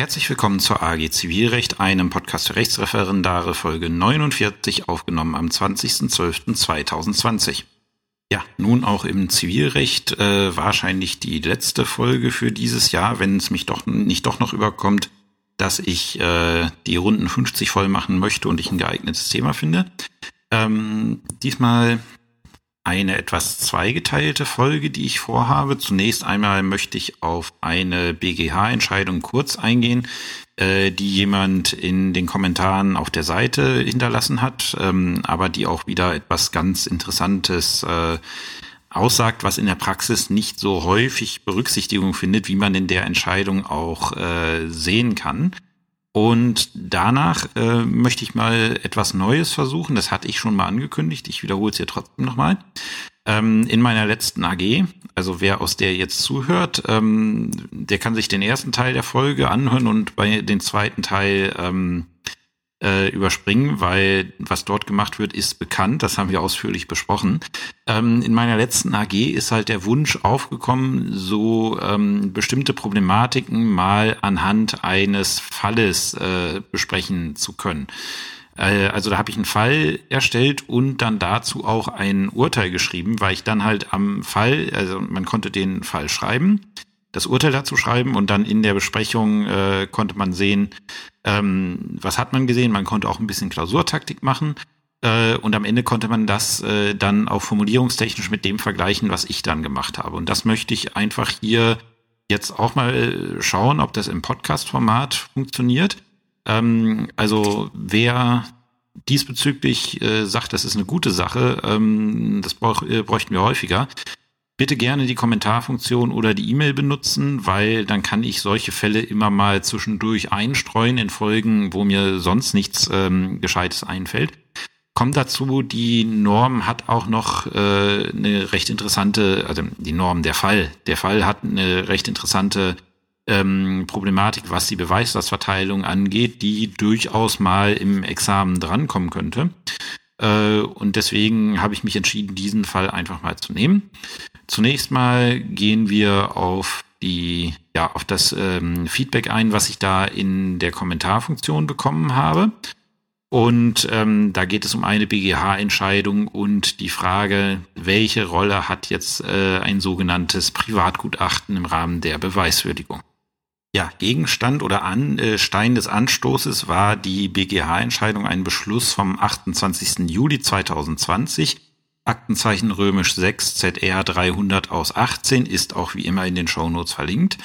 Herzlich willkommen zur AG Zivilrecht, einem Podcast für Rechtsreferendare, Folge 49, aufgenommen am 20.12.2020. Ja, nun auch im Zivilrecht äh, wahrscheinlich die letzte Folge für dieses Jahr, wenn es mich doch nicht doch noch überkommt, dass ich äh, die Runden 50 voll machen möchte und ich ein geeignetes Thema finde. Ähm, diesmal eine etwas zweigeteilte Folge, die ich vorhabe. Zunächst einmal möchte ich auf eine BGH-Entscheidung kurz eingehen, äh, die jemand in den Kommentaren auf der Seite hinterlassen hat, ähm, aber die auch wieder etwas ganz Interessantes äh, aussagt, was in der Praxis nicht so häufig Berücksichtigung findet, wie man in der Entscheidung auch äh, sehen kann. Und danach äh, möchte ich mal etwas Neues versuchen. Das hatte ich schon mal angekündigt. Ich wiederhole es hier trotzdem nochmal. Ähm, in meiner letzten AG, also wer aus der jetzt zuhört, ähm, der kann sich den ersten Teil der Folge anhören und bei den zweiten Teil ähm, äh, überspringen, weil was dort gemacht wird, ist bekannt. Das haben wir ausführlich besprochen. Ähm, in meiner letzten AG ist halt der Wunsch aufgekommen, so ähm, bestimmte Problematiken mal anhand eines Falles äh, besprechen zu können. Äh, also da habe ich einen Fall erstellt und dann dazu auch ein Urteil geschrieben, weil ich dann halt am Fall, also man konnte den Fall schreiben das Urteil dazu schreiben und dann in der Besprechung äh, konnte man sehen, ähm, was hat man gesehen. Man konnte auch ein bisschen Klausurtaktik machen äh, und am Ende konnte man das äh, dann auch formulierungstechnisch mit dem vergleichen, was ich dann gemacht habe. Und das möchte ich einfach hier jetzt auch mal schauen, ob das im Podcast-Format funktioniert. Ähm, also wer diesbezüglich äh, sagt, das ist eine gute Sache, ähm, das brauch, äh, bräuchten wir häufiger, bitte gerne die Kommentarfunktion oder die E-Mail benutzen, weil dann kann ich solche Fälle immer mal zwischendurch einstreuen in Folgen, wo mir sonst nichts ähm, Gescheites einfällt. Kommt dazu, die Norm hat auch noch äh, eine recht interessante, also die Norm, der Fall. Der Fall hat eine recht interessante ähm, Problematik, was die Beweislastverteilung angeht, die durchaus mal im Examen drankommen könnte. Äh, und deswegen habe ich mich entschieden, diesen Fall einfach mal zu nehmen. Zunächst mal gehen wir auf die, ja, auf das ähm, Feedback ein, was ich da in der Kommentarfunktion bekommen habe. Und ähm, da geht es um eine BGH-Entscheidung und die Frage, welche Rolle hat jetzt äh, ein sogenanntes Privatgutachten im Rahmen der Beweiswürdigung? Ja, Gegenstand oder An, äh, Stein des Anstoßes war die BGH-Entscheidung, ein Beschluss vom 28. Juli 2020 Aktenzeichen römisch 6 ZR 300 aus 18 ist auch wie immer in den Shownotes verlinkt.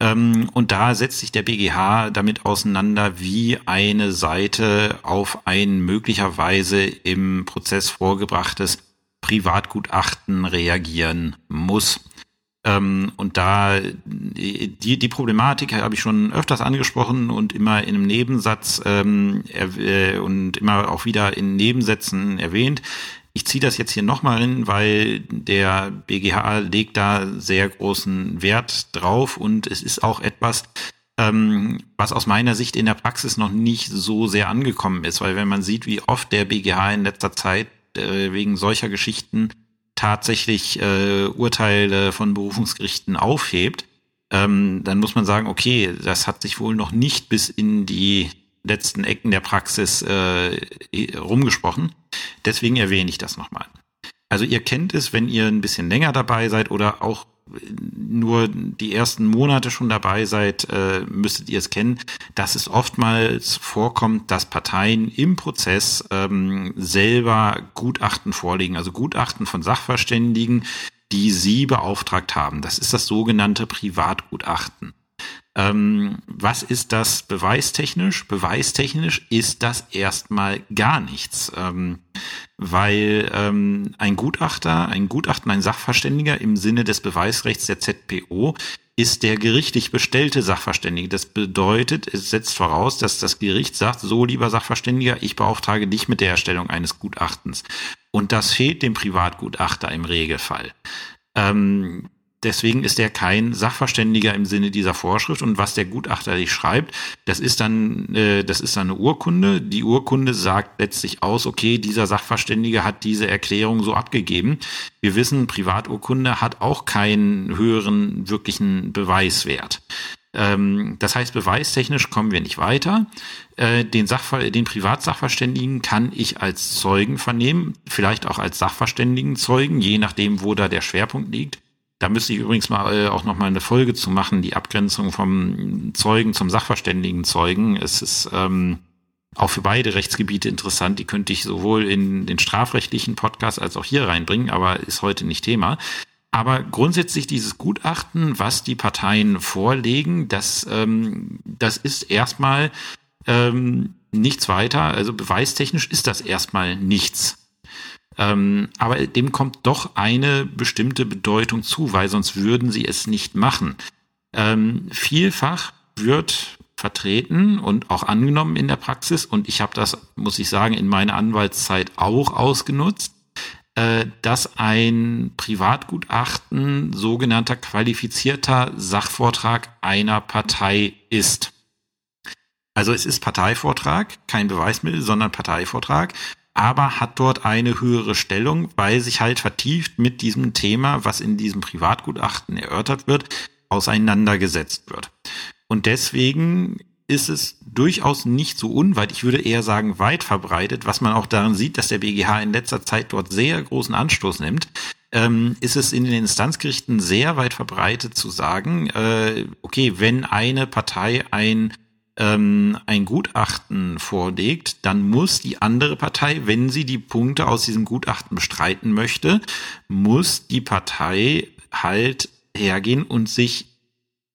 Ähm, und da setzt sich der BGH damit auseinander, wie eine Seite auf ein möglicherweise im Prozess vorgebrachtes Privatgutachten reagieren muss. Ähm, und da die, die Problematik habe ich schon öfters angesprochen und immer in einem Nebensatz ähm, äh, und immer auch wieder in Nebensätzen erwähnt. Ich ziehe das jetzt hier nochmal hin, weil der BGH legt da sehr großen Wert drauf und es ist auch etwas, ähm, was aus meiner Sicht in der Praxis noch nicht so sehr angekommen ist, weil wenn man sieht, wie oft der BGH in letzter Zeit äh, wegen solcher Geschichten tatsächlich äh, Urteile von Berufungsgerichten aufhebt, ähm, dann muss man sagen, okay, das hat sich wohl noch nicht bis in die letzten Ecken der Praxis äh, rumgesprochen. Deswegen erwähne ich das nochmal. Also ihr kennt es, wenn ihr ein bisschen länger dabei seid oder auch nur die ersten Monate schon dabei seid, äh, müsstet ihr es kennen, dass es oftmals vorkommt, dass Parteien im Prozess ähm, selber Gutachten vorlegen, also Gutachten von Sachverständigen, die sie beauftragt haben. Das ist das sogenannte Privatgutachten. Ähm, was ist das beweistechnisch? Beweistechnisch ist das erstmal gar nichts, ähm, weil ähm, ein Gutachter, ein Gutachten, ein Sachverständiger im Sinne des Beweisrechts der ZPO ist der gerichtlich bestellte Sachverständige. Das bedeutet, es setzt voraus, dass das Gericht sagt, so lieber Sachverständiger, ich beauftrage dich mit der Erstellung eines Gutachtens. Und das fehlt dem Privatgutachter im Regelfall. Ähm, Deswegen ist er kein Sachverständiger im Sinne dieser Vorschrift. Und was der Gutachter sich schreibt, das ist dann, äh, das ist dann eine Urkunde. Die Urkunde sagt letztlich aus, okay, dieser Sachverständige hat diese Erklärung so abgegeben. Wir wissen, Privaturkunde hat auch keinen höheren wirklichen Beweiswert. Ähm, das heißt, beweistechnisch kommen wir nicht weiter. Äh, den, Sachver den Privatsachverständigen kann ich als Zeugen vernehmen, vielleicht auch als Sachverständigenzeugen, je nachdem, wo da der Schwerpunkt liegt. Da müsste ich übrigens mal äh, auch noch mal eine Folge zu machen, die Abgrenzung vom Zeugen zum Sachverständigenzeugen. Es ist ähm, auch für beide Rechtsgebiete interessant. Die könnte ich sowohl in den strafrechtlichen Podcast als auch hier reinbringen, aber ist heute nicht Thema. Aber grundsätzlich dieses Gutachten, was die Parteien vorlegen, das, ähm, das ist erstmal ähm, nichts weiter. Also beweistechnisch ist das erstmal nichts. Ähm, aber dem kommt doch eine bestimmte Bedeutung zu, weil sonst würden sie es nicht machen. Ähm, vielfach wird vertreten und auch angenommen in der Praxis und ich habe das, muss ich sagen, in meiner Anwaltszeit auch ausgenutzt äh, dass ein Privatgutachten sogenannter qualifizierter Sachvortrag einer Partei ist. Also es ist Parteivortrag, kein Beweismittel, sondern Parteivortrag, aber hat dort eine höhere Stellung, weil sich halt vertieft mit diesem Thema, was in diesem Privatgutachten erörtert wird, auseinandergesetzt wird. Und deswegen ist es durchaus nicht so unweit, ich würde eher sagen weit verbreitet, was man auch daran sieht, dass der BGH in letzter Zeit dort sehr großen Anstoß nimmt, ähm, ist es in den Instanzgerichten sehr weit verbreitet zu sagen, äh, okay, wenn eine Partei ein ähm, ein Gutachten vorlegt, dann muss die andere Partei, wenn sie die Punkte aus diesem Gutachten bestreiten möchte, muss die Partei halt hergehen und sich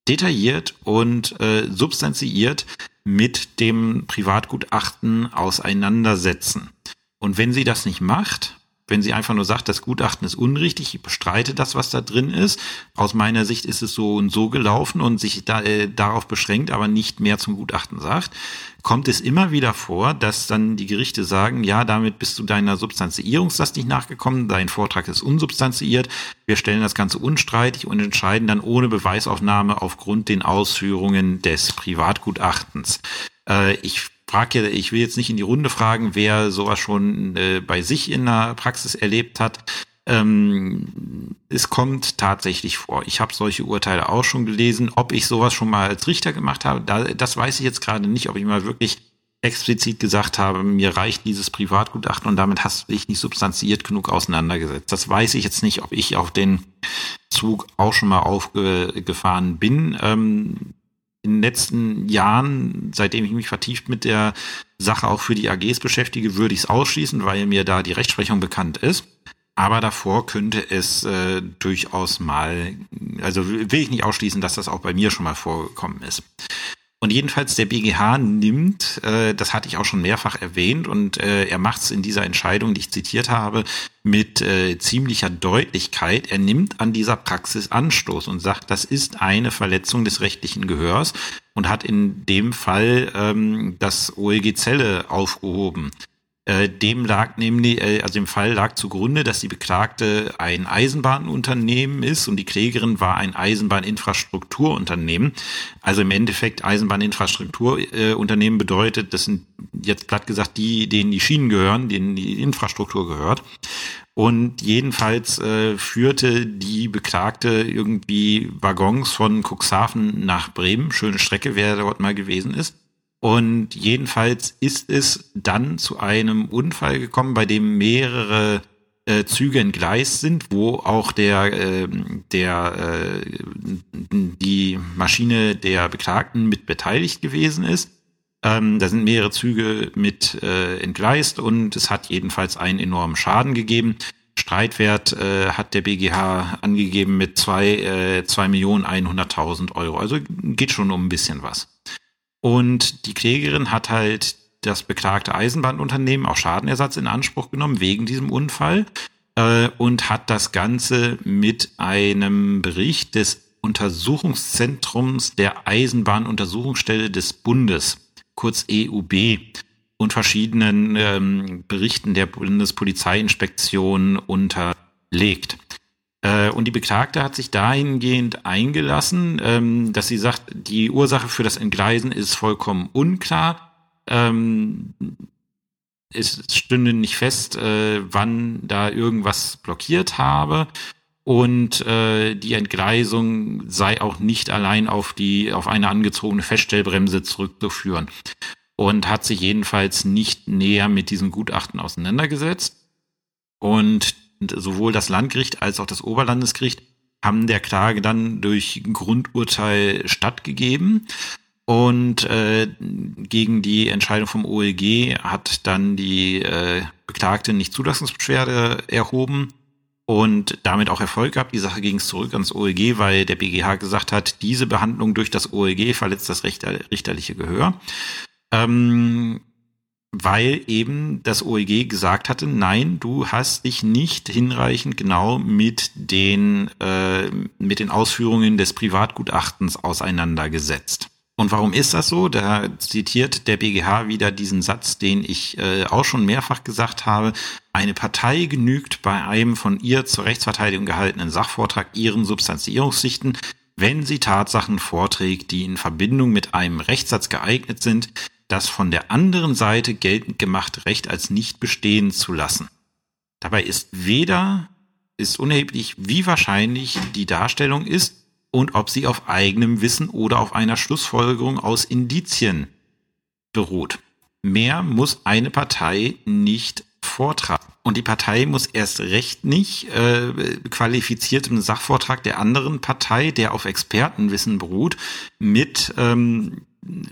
detailliert und äh, substanziiert mit dem Privatgutachten auseinandersetzen. Und wenn sie das nicht macht, wenn sie einfach nur sagt, das Gutachten ist unrichtig, ich bestreite das, was da drin ist. Aus meiner Sicht ist es so und so gelaufen und sich da, äh, darauf beschränkt, aber nicht mehr zum Gutachten sagt, kommt es immer wieder vor, dass dann die Gerichte sagen, ja, damit bist du deiner Substanziierungslast nicht nachgekommen, dein Vortrag ist unsubstanziiert, wir stellen das Ganze unstreitig und entscheiden dann ohne Beweisaufnahme aufgrund den Ausführungen des Privatgutachtens. Äh, ich frage, ich will jetzt nicht in die Runde fragen, wer sowas schon äh, bei sich in der Praxis erlebt hat. Ähm, es kommt tatsächlich vor. Ich habe solche Urteile auch schon gelesen. Ob ich sowas schon mal als Richter gemacht habe, da, das weiß ich jetzt gerade nicht, ob ich mal wirklich explizit gesagt habe, mir reicht dieses Privatgutachten und damit hast du dich nicht substanziert genug auseinandergesetzt. Das weiß ich jetzt nicht, ob ich auf den Zug auch schon mal aufgefahren bin. Ähm, in den letzten Jahren, seitdem ich mich vertieft mit der Sache auch für die AGs beschäftige, würde ich es ausschließen, weil mir da die Rechtsprechung bekannt ist. Aber davor könnte es äh, durchaus mal, also will ich nicht ausschließen, dass das auch bei mir schon mal vorgekommen ist. Und jedenfalls der BGH nimmt, äh, das hatte ich auch schon mehrfach erwähnt, und äh, er macht es in dieser Entscheidung, die ich zitiert habe, mit äh, ziemlicher Deutlichkeit. Er nimmt an dieser Praxis Anstoß und sagt, das ist eine Verletzung des rechtlichen Gehörs und hat in dem Fall ähm, das OLG Zelle aufgehoben. Äh, dem lag nämlich, also im Fall lag zugrunde, dass die Beklagte ein Eisenbahnunternehmen ist und die Klägerin war ein Eisenbahninfrastrukturunternehmen. Also im Endeffekt Eisenbahninfrastrukturunternehmen bedeutet, das sind jetzt platt gesagt die, denen die Schienen gehören, denen die Infrastruktur gehört. Und jedenfalls äh, führte die Beklagte irgendwie Waggons von Cuxhaven nach Bremen. Schöne Strecke, wer dort mal gewesen ist. Und jedenfalls ist es dann zu einem Unfall gekommen, bei dem mehrere äh, Züge entgleist sind, wo auch der, äh, der äh, die Maschine der Beklagten mit beteiligt gewesen ist. Ähm, da sind mehrere Züge mit äh, entgleist und es hat jedenfalls einen enormen Schaden gegeben. Streitwert äh, hat der BGH angegeben mit zwei äh, zwei Millionen einhunderttausend Euro. Also geht schon um ein bisschen was. Und die Klägerin hat halt das beklagte Eisenbahnunternehmen auch Schadenersatz in Anspruch genommen wegen diesem Unfall äh, und hat das Ganze mit einem Bericht des Untersuchungszentrums der Eisenbahnuntersuchungsstelle des Bundes, kurz EUB, und verschiedenen ähm, Berichten der Bundespolizeiinspektion unterlegt. Äh, und die Beklagte hat sich dahingehend eingelassen, ähm, dass sie sagt, die Ursache für das Entgleisen ist vollkommen unklar. Ähm, es stünde nicht fest, äh, wann da irgendwas blockiert habe. und äh, die Entgleisung sei auch nicht allein auf die auf eine angezogene Feststellbremse zurückzuführen und hat sich jedenfalls nicht näher mit diesem Gutachten auseinandergesetzt und sowohl das Landgericht als auch das Oberlandesgericht haben der Klage dann durch Grundurteil stattgegeben und äh, gegen die Entscheidung vom OLG hat dann die äh, Beklagte nicht Zulassungsbeschwerde erhoben und damit auch Erfolg gehabt. Die Sache ging zurück ans OLG, weil der BGH gesagt hat, diese Behandlung durch das OLG verletzt das Richter, richterliche Gehör. Ähm, weil eben das OEG gesagt hatte, nein, du hast dich nicht hinreichend genau mit den, äh, mit den Ausführungen des Privatgutachtens auseinandergesetzt. Und warum ist das so? Da zitiert der BGH wieder diesen Satz, den ich äh, auch schon mehrfach gesagt habe. Eine Partei genügt bei einem von ihr zur Rechtsverteidigung gehaltenen Sachvortrag ihren Substanzierungssichten, wenn sie Tatsachen vorträgt, die in Verbindung mit einem Rechtssatz geeignet sind, das von der anderen Seite geltend gemachte Recht als nicht bestehen zu lassen. Dabei ist weder ist unerheblich, wie wahrscheinlich die Darstellung ist, und ob sie auf eigenem Wissen oder auf einer Schlussfolgerung aus Indizien beruht. Mehr muss eine Partei nicht vortragen. Und die Partei muss erst recht nicht äh, qualifiziertem Sachvortrag der anderen Partei, der auf Expertenwissen beruht, mit ähm,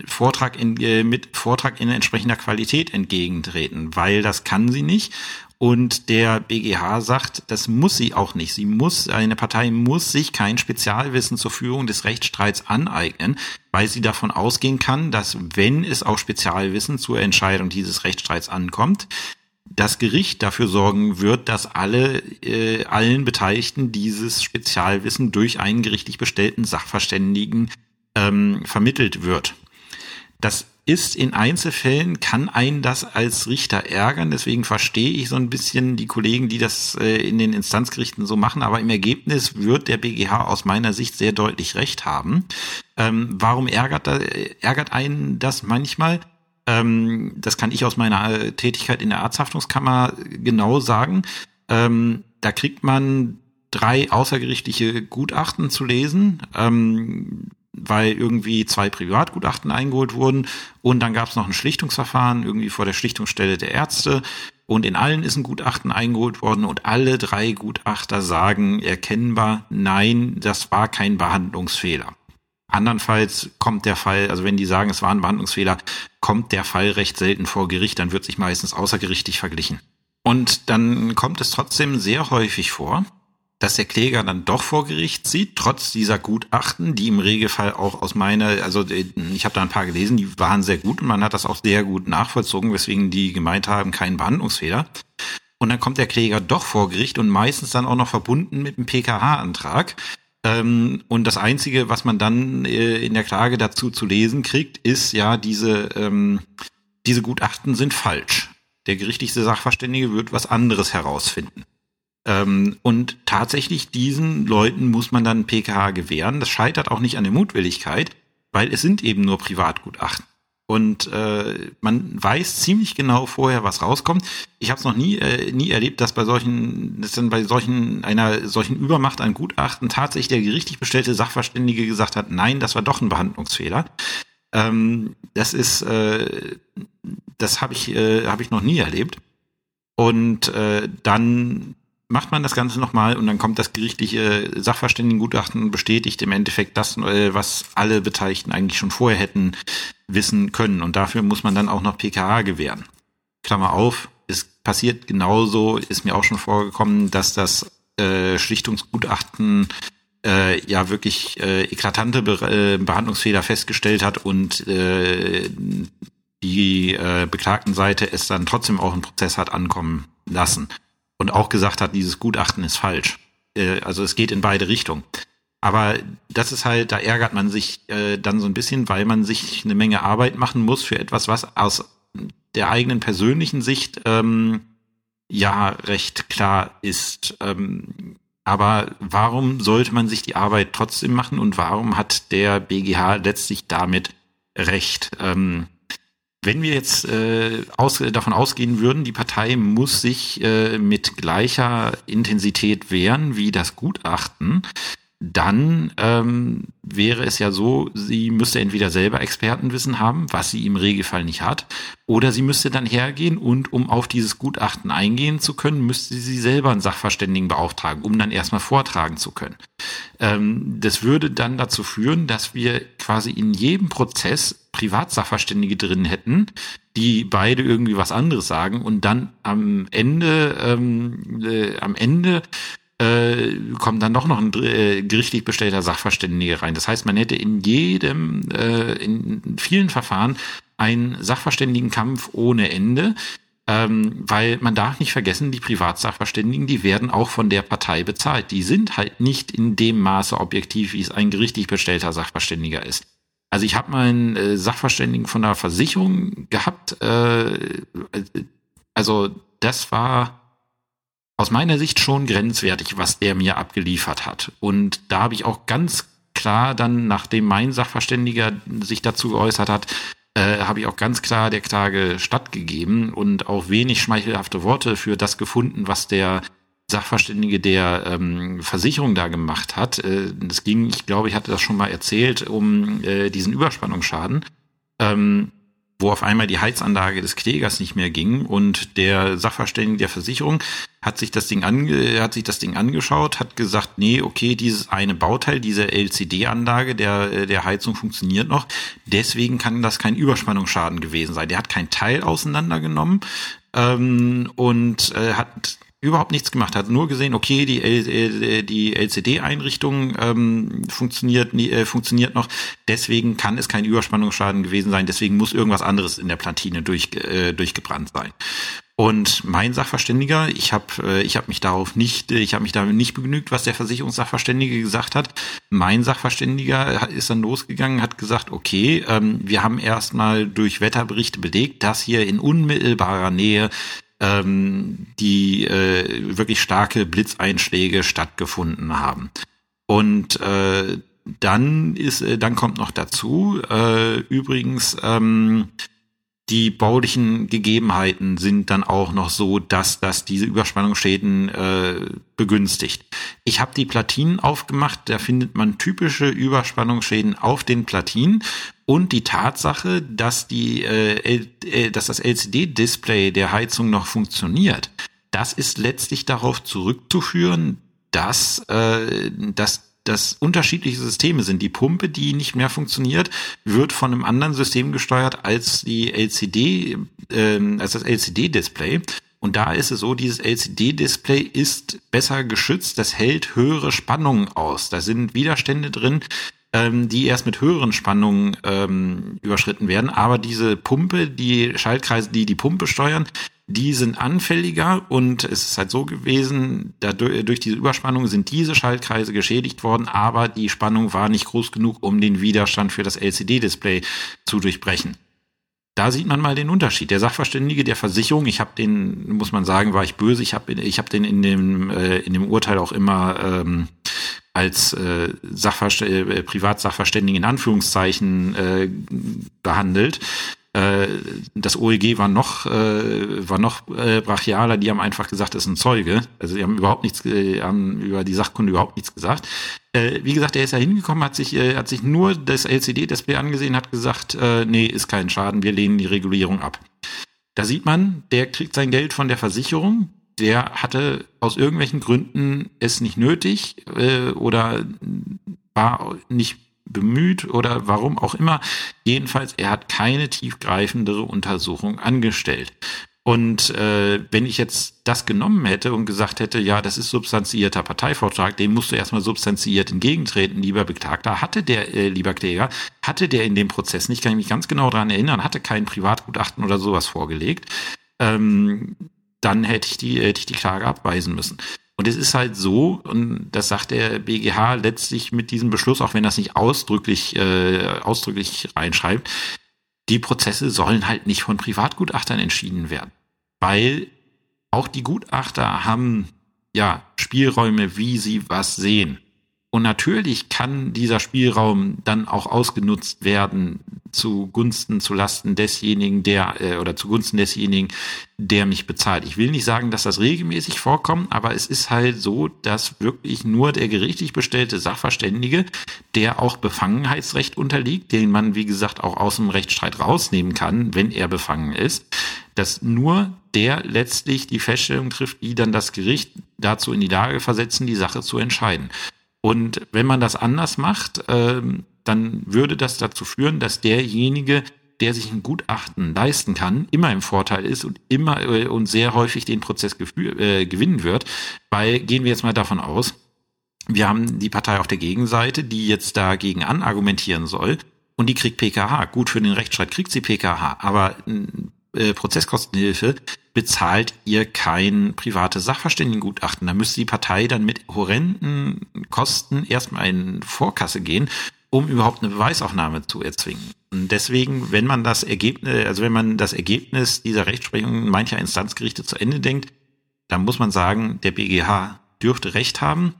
Vortrag in, äh, mit Vortrag in entsprechender Qualität entgegentreten, weil das kann sie nicht. Und der BGH sagt, das muss sie auch nicht. Sie muss, eine Partei muss sich kein Spezialwissen zur Führung des Rechtsstreits aneignen, weil sie davon ausgehen kann, dass wenn es auch Spezialwissen zur Entscheidung dieses Rechtsstreits ankommt, das Gericht dafür sorgen wird, dass alle äh, allen Beteiligten dieses Spezialwissen durch einen gerichtlich bestellten Sachverständigen ähm, vermittelt wird. Das ist in Einzelfällen, kann einen das als Richter ärgern. Deswegen verstehe ich so ein bisschen die Kollegen, die das äh, in den Instanzgerichten so machen. Aber im Ergebnis wird der BGH aus meiner Sicht sehr deutlich recht haben. Ähm, warum ärgert, da, ärgert einen das manchmal? Ähm, das kann ich aus meiner Tätigkeit in der Arzthaftungskammer genau sagen. Ähm, da kriegt man drei außergerichtliche Gutachten zu lesen. Ähm, weil irgendwie zwei Privatgutachten eingeholt wurden und dann gab es noch ein Schlichtungsverfahren irgendwie vor der Schlichtungsstelle der Ärzte und in allen ist ein Gutachten eingeholt worden und alle drei Gutachter sagen erkennbar, nein, das war kein Behandlungsfehler. Andernfalls kommt der Fall, also wenn die sagen, es war ein Behandlungsfehler, kommt der Fall recht selten vor Gericht, dann wird sich meistens außergerichtlich verglichen. Und dann kommt es trotzdem sehr häufig vor, dass der Kläger dann doch vor Gericht zieht, trotz dieser Gutachten, die im Regelfall auch aus meiner, also äh, ich habe da ein paar gelesen, die waren sehr gut und man hat das auch sehr gut nachvollzogen, weswegen die gemeint haben, kein Behandlungsfehler. Und dann kommt der Kläger doch vor Gericht und meistens dann auch noch verbunden mit einem PKH-Antrag. Ähm, und das Einzige, was man dann äh, in der Klage dazu zu lesen kriegt, ist ja, diese, ähm, diese Gutachten sind falsch. Der gerichtliche Sachverständige wird was anderes herausfinden. Ähm, und tatsächlich diesen Leuten muss man dann PKH gewähren. Das scheitert auch nicht an der Mutwilligkeit, weil es sind eben nur Privatgutachten. Und äh, man weiß ziemlich genau vorher, was rauskommt. Ich habe es noch nie äh, nie erlebt, dass bei solchen, dass dann bei solchen einer solchen Übermacht an Gutachten tatsächlich der gerichtlich bestellte Sachverständige gesagt hat, nein, das war doch ein Behandlungsfehler. Ähm, das ist, äh, das habe ich äh, habe ich noch nie erlebt. Und äh, dann macht man das Ganze nochmal und dann kommt das gerichtliche Sachverständigengutachten bestätigt im Endeffekt das, äh, was alle Beteiligten eigentlich schon vorher hätten wissen können. Und dafür muss man dann auch noch PKA gewähren. Klammer auf, es passiert genauso, ist mir auch schon vorgekommen, dass das äh, Schlichtungsgutachten äh, ja wirklich äh, eklatante Be äh, Behandlungsfehler festgestellt hat und äh, die äh, Beklagtenseite es dann trotzdem auch einen Prozess hat ankommen lassen und auch gesagt hat, dieses Gutachten ist falsch. Äh, also es geht in beide Richtungen. Aber das ist halt, da ärgert man sich äh, dann so ein bisschen, weil man sich eine Menge Arbeit machen muss für etwas, was aus der eigenen persönlichen Sicht ähm, ja recht klar ist. Ähm, aber warum sollte man sich die Arbeit trotzdem machen und warum hat der BGH letztlich damit recht? Ähm, wenn wir jetzt äh, aus, davon ausgehen würden, die Partei muss sich äh, mit gleicher Intensität wehren wie das Gutachten, dann ähm, wäre es ja so, sie müsste entweder selber Expertenwissen haben, was sie im Regelfall nicht hat, oder sie müsste dann hergehen und um auf dieses Gutachten eingehen zu können, müsste sie selber einen Sachverständigen beauftragen, um dann erstmal vortragen zu können. Ähm, das würde dann dazu führen, dass wir quasi in jedem Prozess Privatsachverständige drin hätten, die beide irgendwie was anderes sagen und dann am Ende, ähm, äh, am Ende äh, kommt dann doch noch ein äh, gerichtlich bestellter Sachverständiger rein. Das heißt, man hätte in jedem, äh, in vielen Verfahren einen Sachverständigenkampf ohne Ende. Ähm, weil man darf nicht vergessen, die Privatsachverständigen, die werden auch von der Partei bezahlt. Die sind halt nicht in dem Maße objektiv, wie es ein gerichtlich bestellter Sachverständiger ist. Also ich habe mal einen äh, Sachverständigen von der Versicherung gehabt. Äh, also das war aus meiner Sicht schon grenzwertig, was der mir abgeliefert hat. Und da habe ich auch ganz klar dann, nachdem mein Sachverständiger sich dazu geäußert hat, äh, habe ich auch ganz klar der Klage stattgegeben und auch wenig schmeichelhafte Worte für das gefunden, was der Sachverständige der ähm, Versicherung da gemacht hat. Äh, das ging, ich glaube, ich hatte das schon mal erzählt, um äh, diesen Überspannungsschaden. Ähm, wo auf einmal die Heizanlage des Klägers nicht mehr ging und der Sachverständige der Versicherung hat sich das Ding ange hat sich das Ding angeschaut, hat gesagt, nee, okay, dieses eine Bauteil, diese LCD-Anlage der der Heizung funktioniert noch, deswegen kann das kein Überspannungsschaden gewesen sein. Der hat kein Teil auseinandergenommen ähm, und äh, hat überhaupt nichts gemacht, hat nur gesehen, okay, die, äh, die LCD-Einrichtung ähm, funktioniert, äh, funktioniert noch, deswegen kann es kein Überspannungsschaden gewesen sein, deswegen muss irgendwas anderes in der Platine durch, äh, durchgebrannt sein. Und mein Sachverständiger, ich habe äh, ich hab mich darauf nicht, ich habe mich damit nicht begnügt, was der Versicherungssachverständige gesagt hat. Mein Sachverständiger ist dann losgegangen, hat gesagt, okay, ähm, wir haben erstmal durch Wetterberichte belegt, dass hier in unmittelbarer Nähe ähm, die äh, wirklich starke Blitzeinschläge stattgefunden haben. Und äh, dann ist, äh, dann kommt noch dazu, äh, übrigens, ähm, die baulichen Gegebenheiten sind dann auch noch so, dass das diese Überspannungsschäden äh, begünstigt. Ich habe die Platinen aufgemacht, da findet man typische Überspannungsschäden auf den Platinen und die Tatsache, dass die, äh, äh, dass das LCD-Display der Heizung noch funktioniert. Das ist letztlich darauf zurückzuführen, dass, äh, dass das unterschiedliche Systeme sind. Die Pumpe, die nicht mehr funktioniert, wird von einem anderen System gesteuert als die LCD, äh, als das LCD-Display. Und da ist es so, dieses LCD-Display ist besser geschützt, das hält höhere Spannungen aus. Da sind Widerstände drin, ähm, die erst mit höheren Spannungen ähm, überschritten werden. Aber diese Pumpe, die Schaltkreise, die die Pumpe steuern, die sind anfälliger und es ist halt so gewesen, dadurch, durch diese Überspannung sind diese Schaltkreise geschädigt worden, aber die Spannung war nicht groß genug, um den Widerstand für das LCD-Display zu durchbrechen. Da sieht man mal den Unterschied. Der Sachverständige der Versicherung, ich habe den, muss man sagen, war ich böse, ich habe ich hab den in dem, äh, in dem Urteil auch immer ähm, als äh, Sachverst äh, Privatsachverständigen in Anführungszeichen äh, behandelt. Äh, das OEG war noch äh, war noch äh, brachialer. Die haben einfach gesagt, das ist ein Zeuge. Also die haben überhaupt nichts, äh, haben über die Sachkunde überhaupt nichts gesagt. Äh, wie gesagt, er ist ja hingekommen, hat sich äh, hat sich nur das LCD-Display angesehen, hat gesagt, äh, nee, ist kein Schaden, wir lehnen die Regulierung ab. Da sieht man, der kriegt sein Geld von der Versicherung, der hatte aus irgendwelchen Gründen es nicht nötig äh, oder war nicht bemüht oder warum auch immer. Jedenfalls, er hat keine tiefgreifendere Untersuchung angestellt. Und äh, wenn ich jetzt das genommen hätte und gesagt hätte, ja, das ist substanzierter Parteivortrag, dem musst du erstmal substanziert entgegentreten, lieber Beklagter, hatte der, äh, lieber Kläger, hatte der in dem Prozess nicht, kann ich mich ganz genau daran erinnern, hatte kein Privatgutachten oder sowas vorgelegt, ähm, dann hätte ich die, hätte ich die Klage abweisen müssen. Und es ist halt so, und das sagt der BGH letztlich mit diesem Beschluss, auch wenn das nicht ausdrücklich, äh, ausdrücklich reinschreibt, die Prozesse sollen halt nicht von Privatgutachtern entschieden werden. Weil auch die Gutachter haben ja Spielräume, wie sie was sehen. Und natürlich kann dieser Spielraum dann auch ausgenutzt werden zugunsten, zulasten desjenigen, der äh, oder zugunsten desjenigen, der mich bezahlt. Ich will nicht sagen, dass das regelmäßig vorkommt, aber es ist halt so, dass wirklich nur der gerichtlich bestellte Sachverständige, der auch Befangenheitsrecht unterliegt, den man wie gesagt auch aus dem Rechtsstreit rausnehmen kann, wenn er befangen ist, dass nur der letztlich die Feststellung trifft, die dann das Gericht dazu in die Lage versetzen, die Sache zu entscheiden. Und wenn man das anders macht, ähm, dann würde das dazu führen, dass derjenige, der sich ein Gutachten leisten kann, immer im Vorteil ist und immer äh, und sehr häufig den Prozess äh, gewinnen wird. Weil gehen wir jetzt mal davon aus, wir haben die Partei auf der Gegenseite, die jetzt dagegen anargumentieren soll und die kriegt PKH. Gut, für den Rechtsstreit kriegt sie PKH, aber äh, Prozesskostenhilfe bezahlt ihr kein privates Sachverständigengutachten. Da müsste die Partei dann mit horrenden Kosten erstmal in Vorkasse gehen, um überhaupt eine Beweisaufnahme zu erzwingen. Und deswegen, wenn man das Ergebnis, also wenn man das Ergebnis dieser Rechtsprechung mancher Instanzgerichte zu Ende denkt, dann muss man sagen, der BGH dürfte Recht haben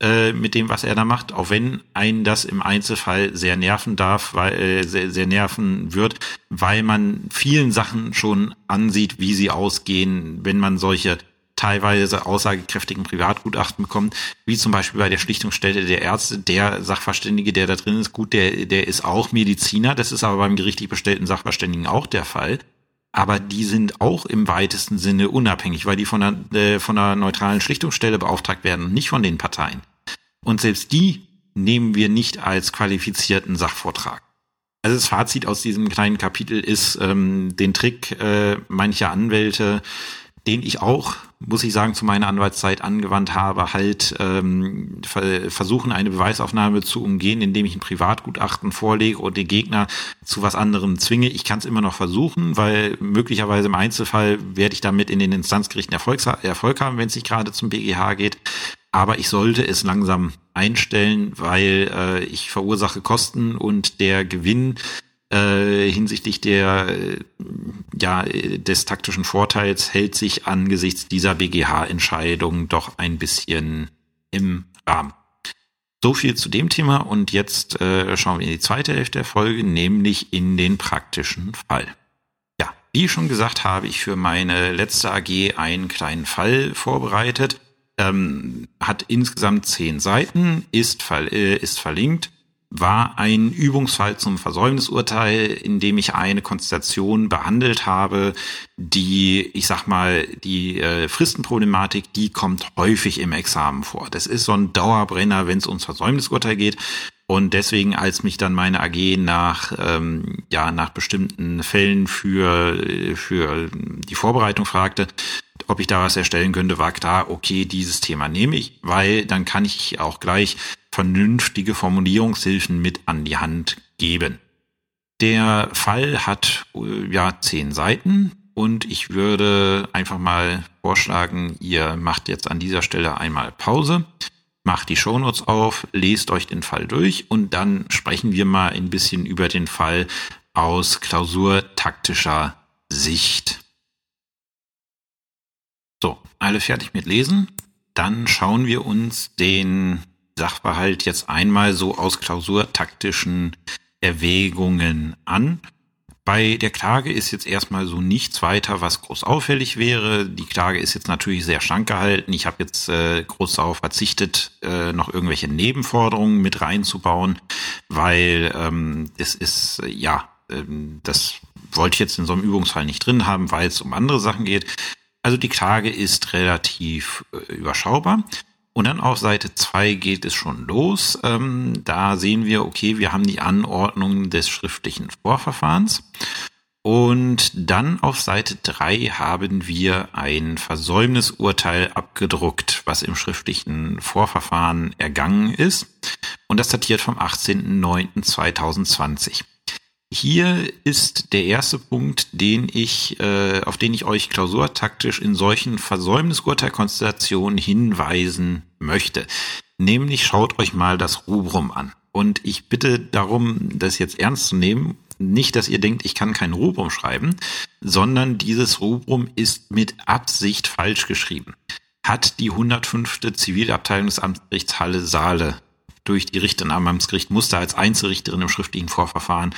äh, mit dem, was er da macht, auch wenn einen das im Einzelfall sehr nerven darf, weil äh, sehr, sehr nerven wird, weil man vielen Sachen schon ansieht, wie sie ausgehen, wenn man solche teilweise aussagekräftigen Privatgutachten bekommt, wie zum Beispiel bei der Schlichtungsstelle der Ärzte, der Sachverständige, der da drin ist, gut, der, der ist auch Mediziner, das ist aber beim gerichtlich bestellten Sachverständigen auch der Fall. Aber die sind auch im weitesten Sinne unabhängig, weil die von einer, äh, von einer neutralen Schlichtungsstelle beauftragt werden, nicht von den Parteien. Und selbst die nehmen wir nicht als qualifizierten Sachvortrag. Also das Fazit aus diesem kleinen Kapitel ist, ähm, den Trick äh, mancher Anwälte, den ich auch, muss ich sagen, zu meiner Anwaltszeit angewandt habe, halt ähm, versuchen, eine Beweisaufnahme zu umgehen, indem ich ein Privatgutachten vorlege und den Gegner zu was anderem zwinge. Ich kann es immer noch versuchen, weil möglicherweise im Einzelfall werde ich damit in den Instanzgerichten Erfolg, Erfolg haben, wenn es nicht gerade zum BGH geht. Aber ich sollte es langsam einstellen, weil äh, ich verursache Kosten und der Gewinn äh, hinsichtlich der äh, ja des taktischen Vorteils hält sich angesichts dieser BGH-Entscheidung doch ein bisschen im Rahmen. So viel zu dem Thema und jetzt äh, schauen wir in die zweite Hälfte der Folge, nämlich in den praktischen Fall. Ja, wie schon gesagt, habe ich für meine letzte AG einen kleinen Fall vorbereitet ähm, hat insgesamt zehn Seiten, ist, ver äh, ist verlinkt, war ein Übungsfall zum Versäumnisurteil, in dem ich eine Konstellation behandelt habe, die, ich sag mal, die äh, Fristenproblematik, die kommt häufig im Examen vor. Das ist so ein Dauerbrenner, wenn es ums Versäumnisurteil geht. Und deswegen, als mich dann meine AG nach, ähm, ja, nach bestimmten Fällen für, für die Vorbereitung fragte, ob ich da was erstellen könnte, war klar, okay, dieses Thema nehme ich, weil dann kann ich auch gleich vernünftige Formulierungshilfen mit an die Hand geben. Der Fall hat äh, ja zehn Seiten und ich würde einfach mal vorschlagen, ihr macht jetzt an dieser Stelle einmal Pause, macht die Shownotes auf, lest euch den Fall durch und dann sprechen wir mal ein bisschen über den Fall aus klausurtaktischer Sicht. So, alle fertig mit Lesen. Dann schauen wir uns den Sachverhalt jetzt einmal so aus klausurtaktischen Erwägungen an. Bei der Klage ist jetzt erstmal so nichts weiter, was groß auffällig wäre. Die Klage ist jetzt natürlich sehr schlank gehalten. Ich habe jetzt äh, groß darauf verzichtet, äh, noch irgendwelche Nebenforderungen mit reinzubauen, weil ähm, es ist, äh, ja, ähm, das wollte ich jetzt in so einem Übungsfall nicht drin haben, weil es um andere Sachen geht. Also die Klage ist relativ äh, überschaubar. Und dann auf Seite 2 geht es schon los. Ähm, da sehen wir, okay, wir haben die Anordnung des schriftlichen Vorverfahrens. Und dann auf Seite 3 haben wir ein Versäumnisurteil abgedruckt, was im schriftlichen Vorverfahren ergangen ist. Und das datiert vom 18.09.2020. Hier ist der erste Punkt, den ich, äh, auf den ich euch klausurtaktisch in solchen Versäumnisurteilkonstellationen hinweisen möchte. Nämlich schaut euch mal das Rubrum an. Und ich bitte darum, das jetzt ernst zu nehmen. Nicht, dass ihr denkt, ich kann kein Rubrum schreiben, sondern dieses Rubrum ist mit Absicht falsch geschrieben. Hat die 105. Zivilabteilung des Amtsgerichts Halle Saale durch die Richterin am Amtsgericht Muster als Einzelrichterin im schriftlichen Vorverfahren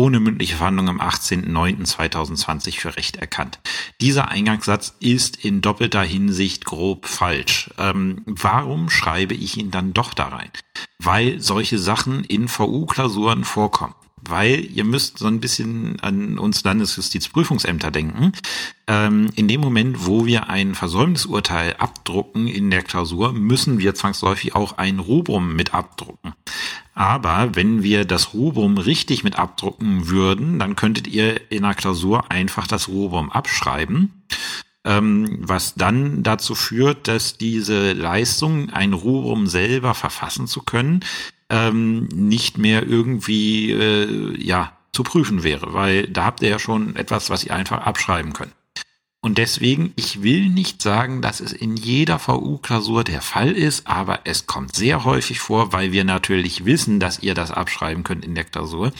ohne mündliche Verhandlung am 18.09.2020 für Recht erkannt. Dieser Eingangssatz ist in doppelter Hinsicht grob falsch. Ähm, warum schreibe ich ihn dann doch da rein? Weil solche Sachen in VU-Klausuren vorkommen weil ihr müsst so ein bisschen an uns Landesjustizprüfungsämter denken. Ähm, in dem Moment, wo wir ein Versäumnisurteil abdrucken in der Klausur, müssen wir zwangsläufig auch ein Rubrum mit abdrucken. Aber wenn wir das Rubrum richtig mit abdrucken würden, dann könntet ihr in der Klausur einfach das Rubrum abschreiben ähm, was dann dazu führt, dass diese Leistung, ein Rubrum selber verfassen zu können, ähm, nicht mehr irgendwie äh, ja zu prüfen wäre, weil da habt ihr ja schon etwas, was ihr einfach abschreiben könnt. Und deswegen, ich will nicht sagen, dass es in jeder VU-Klausur der Fall ist, aber es kommt sehr häufig vor, weil wir natürlich wissen, dass ihr das abschreiben könnt in der Klausur.